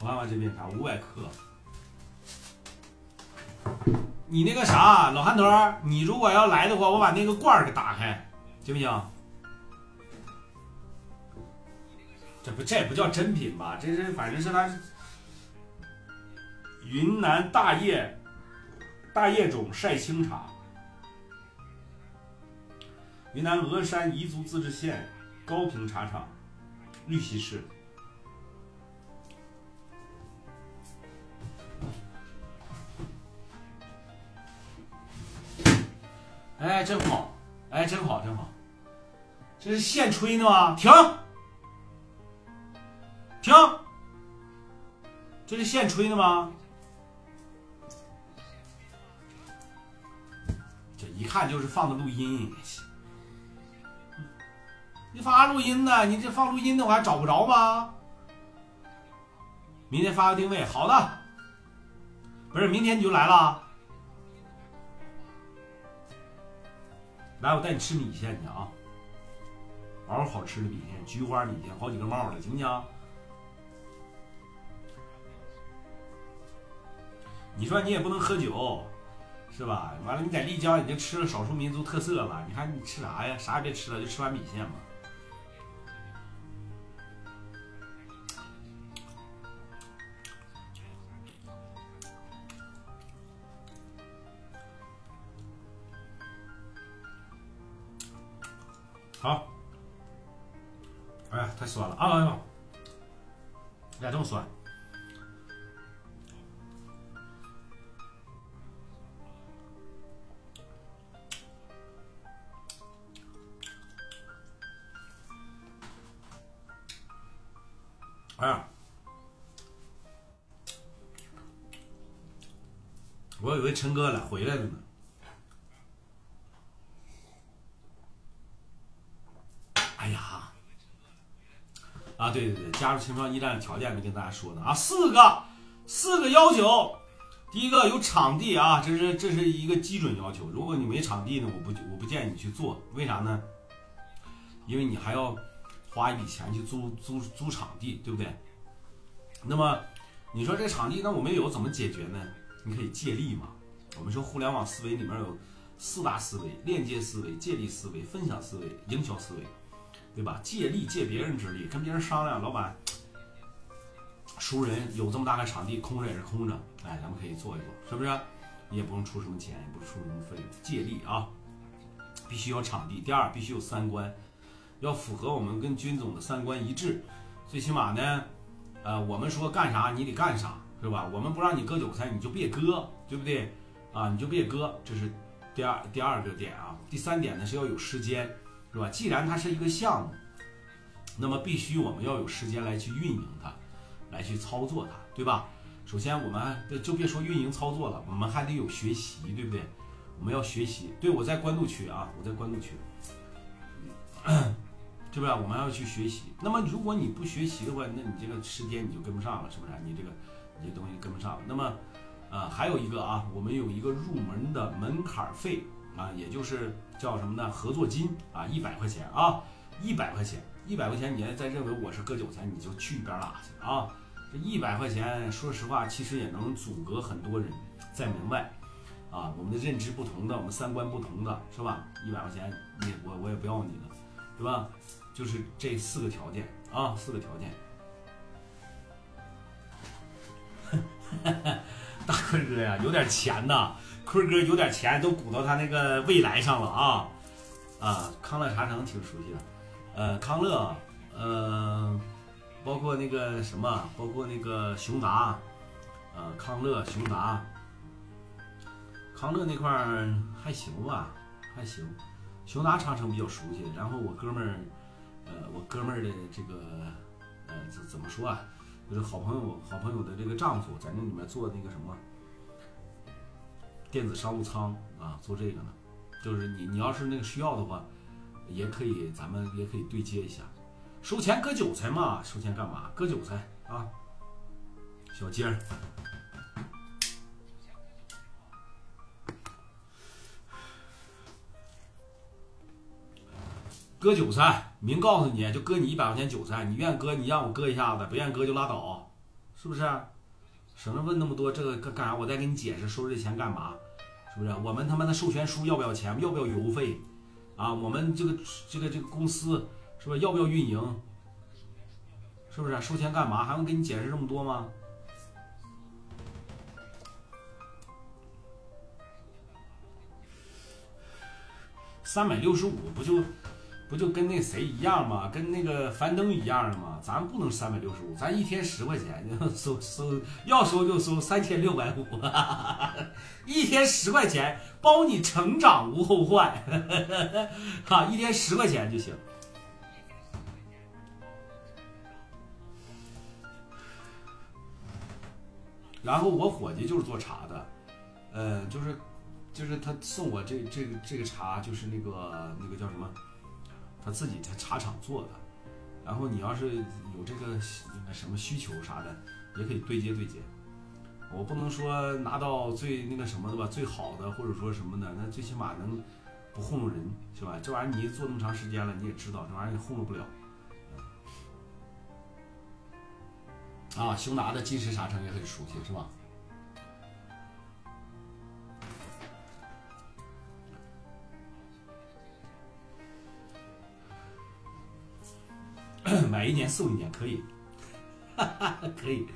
我看看这边茶五百克。你那个啥，老韩头你如果要来的话，我把那个罐儿给打开，行不行？这不这也不叫真品吧？这是反正是它云南大叶大叶种晒青茶，云南峨山彝族自治县高平茶厂玉溪市。哎，真好！哎，真好，真好！这是现吹的吗？停！停！这是现吹的吗？这一看就是放的录音。你放啥录音呢？你这放录音的我还找不着吗？明天发个定位，好的。不是，明天你就来了。来，我带你吃米线去啊，嗷好吃的米线，菊花米线，好几个帽的，行不行？你说你也不能喝酒，是吧？完了，你在丽江已经吃了少数民族特色了，你还你吃啥呀？啥也别吃了，就吃碗米线嘛。哎呀，太酸了啊！哎呀，咋这么酸？哎呀，我以为陈哥来回来了呢。哎呀，啊，对对对，加入青创驿站的条件没跟大家说呢啊，四个四个要求。第一个有场地啊，这是这是一个基准要求。如果你没场地呢，我不我不建议你去做，为啥呢？因为你还要花一笔钱去租租租场地，对不对？那么你说这场地，那我们有怎么解决呢？你可以借力嘛。我们说互联网思维里面有四大思维：链接思维、借力思维、分享思维、营销思维，对吧？借力借别人之力，跟别人商量，老板，熟人有这么大个场地，空着也是空着，哎，咱们可以做一做，是不是？你也不用出什么钱，也不出什么费用，借力啊，必须有场地。第二，必须有三观，要符合我们跟军总的三观一致，最起码呢。呃，我们说干啥你得干啥，是吧？我们不让你割韭菜，你就别割，对不对？啊，你就别割，这是第二第二个点啊。第三点呢是要有时间，是吧？既然它是一个项目，那么必须我们要有时间来去运营它，来去操作它，对吧？首先我们就别说运营操作了，我们还得有学习，对不对？我们要学习。对我在关渡区啊，我在关渡区。<coughs> 是不是？我们要去学习。那么，如果你不学习的话，那你这个时间你就跟不上了，是不是？你这个你这东西跟不上。那么，呃，还有一个啊，我们有一个入门的门槛费啊，也就是叫什么呢？合作金啊，一百块钱啊，一百块钱，一百块钱，你要再认为我是割韭菜，你就去一边拉去啊！这一百块钱，说实话，其实也能阻隔很多人在门外啊。我们的认知不同的，我们三观不同的，是吧？一百块钱，你我我也不要你了，对吧？就是这四个条件啊，四个条件。<laughs> 大坤哥呀，有点钱呐，坤哥有点钱，都鼓到他那个未来上了啊啊！康乐茶城挺熟悉的，呃，康乐，呃，包括那个什么，包括那个熊达，呃，康乐、熊达，康乐那块儿还行吧，还行，熊达长城比较熟悉，然后我哥们儿。呃，我哥们儿的这个，呃，怎怎么说啊？就是好朋友，好朋友的这个丈夫在那里面做那个什么电子商务舱啊，做这个呢。就是你你要是那个需要的话，也可以，咱们也可以对接一下。收钱割韭菜嘛？收钱干嘛？割韭菜啊？小尖儿。割韭菜，明告诉你就割你一百块钱韭菜，你愿割你让我割一下子，不愿割就拉倒，是不是？省得问那么多，这个干干啥？我再给你解释，收这钱干嘛？是不是？我们他妈的授权书要不要钱？要不要邮费？啊，我们这个这个这个公司是不是要不要运营？是不是？收钱干嘛？还用给你解释这么多吗？三百六十五不就？不就跟那谁一样吗？跟那个樊登一样的吗？咱不能三百六十五，咱一天十块钱，收收要收就收三千六百五，一天十块钱包你成长无后患，哈，一天十块钱就行。然后我伙计就是做茶的，呃，就是就是他送我这这个这个茶，就是那个那个叫什么？他自己在茶厂做的，然后你要是有这个什么需求啥的，也可以对接对接。我不能说拿到最那个什么的吧，最好的或者说什么的，那最起码能不糊弄人，是吧？这玩意儿你做那么长时间了，你也知道这玩意儿你糊弄不了。啊，雄达的金石茶城也很熟悉，是吧？买一年送一年可以，哈哈，可以。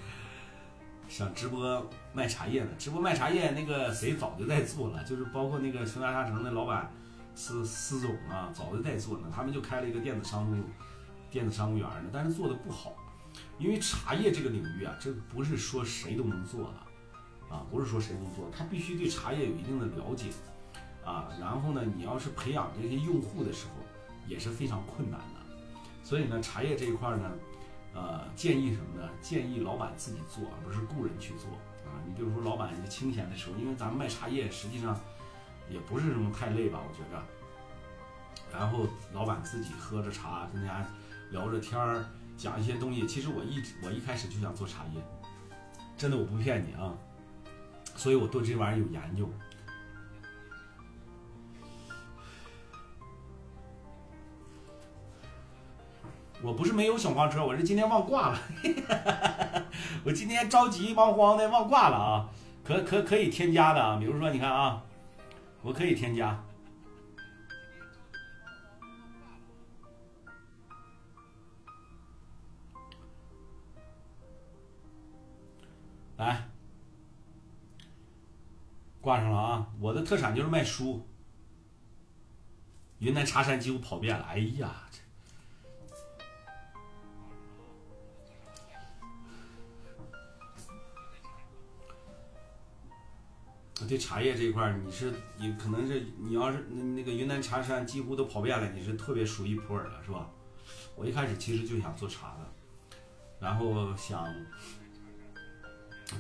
想直播卖茶叶呢？直播卖茶叶那个谁早就在做了，就是包括那个雄达茶城的老板司司总啊，早就在做呢。他们就开了一个电子商务电子商务园呢，但是做的不好。因为茶叶这个领域啊，这不是说谁都能做的，啊，不是说谁都能做，他必须对茶叶有一定的了解，啊，然后呢，你要是培养这些用户的时候，也是非常困难的。所以呢，茶叶这一块呢，呃，建议什么呢？建议老板自己做，而不是雇人去做，啊，你比如说老板清闲的时候，因为咱们卖茶叶实际上也不是什么太累吧，我觉着。然后老板自己喝着茶，跟大家聊着天儿。讲一些东西，其实我一直我一开始就想做茶叶，真的我不骗你啊，所以我对这玩意儿有研究。我不是没有小黄车，我是今天忘挂了，<laughs> 我今天着急忙慌的忘挂了啊，可可可以添加的啊，比如说你看啊，我可以添加。来，挂上了啊！我的特产就是卖书，云南茶山几乎跑遍了。哎呀，我对茶叶这一块你是你可能是你要是那那个云南茶山几乎都跑遍了，你是特别熟悉普洱了，是吧？我一开始其实就想做茶的，然后想。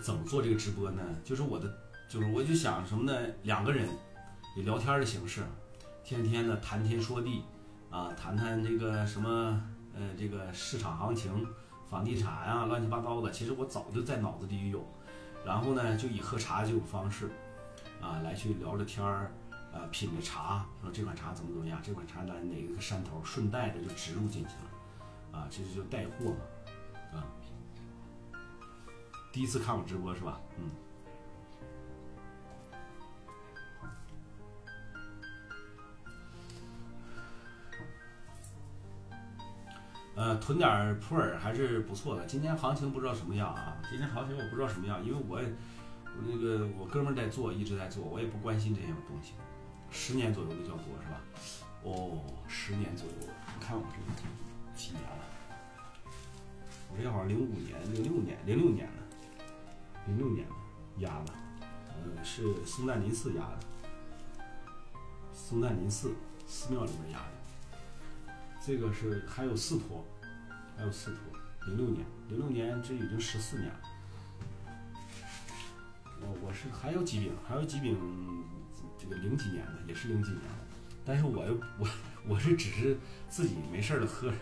怎么做这个直播呢？就是我的，就是我就想什么呢？两个人以聊天的形式，天天的谈天说地，啊，谈谈这个什么，呃，这个市场行情、房地产呀，乱七八糟的。其实我早就在脑子里有，然后呢，就以喝茶这种方式，啊，来去聊着天儿，呃，品着茶，说这款茶怎么怎么样，这款茶在哪个山头，顺带的就植入进去了，啊，这就叫带货嘛，啊。第一次看我直播是吧？嗯。呃，囤点普洱还是不错的。今天行情不知道什么样啊？今天行情我不知道什么样，因为我我那个我哥们在做，一直在做，我也不关心这些东西。十年左右的叫做是吧？哦，十年左右。你看我这个几年了？我这好像零五年、零六年、零六年的。零六年的压的，呃，是松赞林寺压的，松赞林寺寺庙里面压的。这个是还有四坨，还有四坨。零六年，零六年这已经十四年了。我我是还有几饼，还有几饼，这个零几年的也是零几年的，但是我又我我是只是自己没事儿了喝，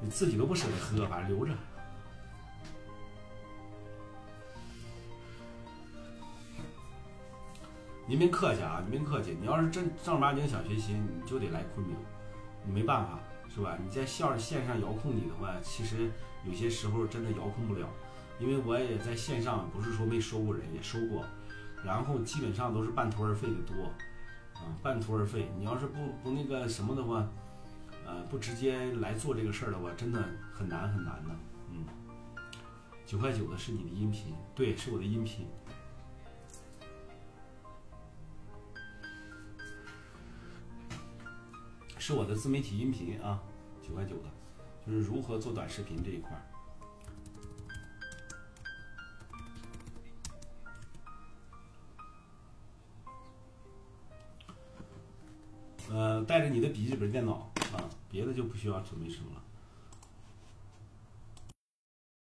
你自己都不舍得喝，反正留着。您别客气啊，您别客气。你要是真正儿八经想学习，你就得来昆明，你没办法，是吧？你在线线上遥控你的话，其实有些时候真的遥控不了，因为我也在线上，不是说没收过人，也收过，然后基本上都是半途而废的多，啊，半途而废。你要是不不那个什么的话，呃，不直接来做这个事儿的话，真的很难很难的。嗯，九块九的是你的音频，对，是我的音频。是我的自媒体音频啊，九块九的，就是如何做短视频这一块。呃，带着你的笔记本电脑啊，别的就不需要准备什么了。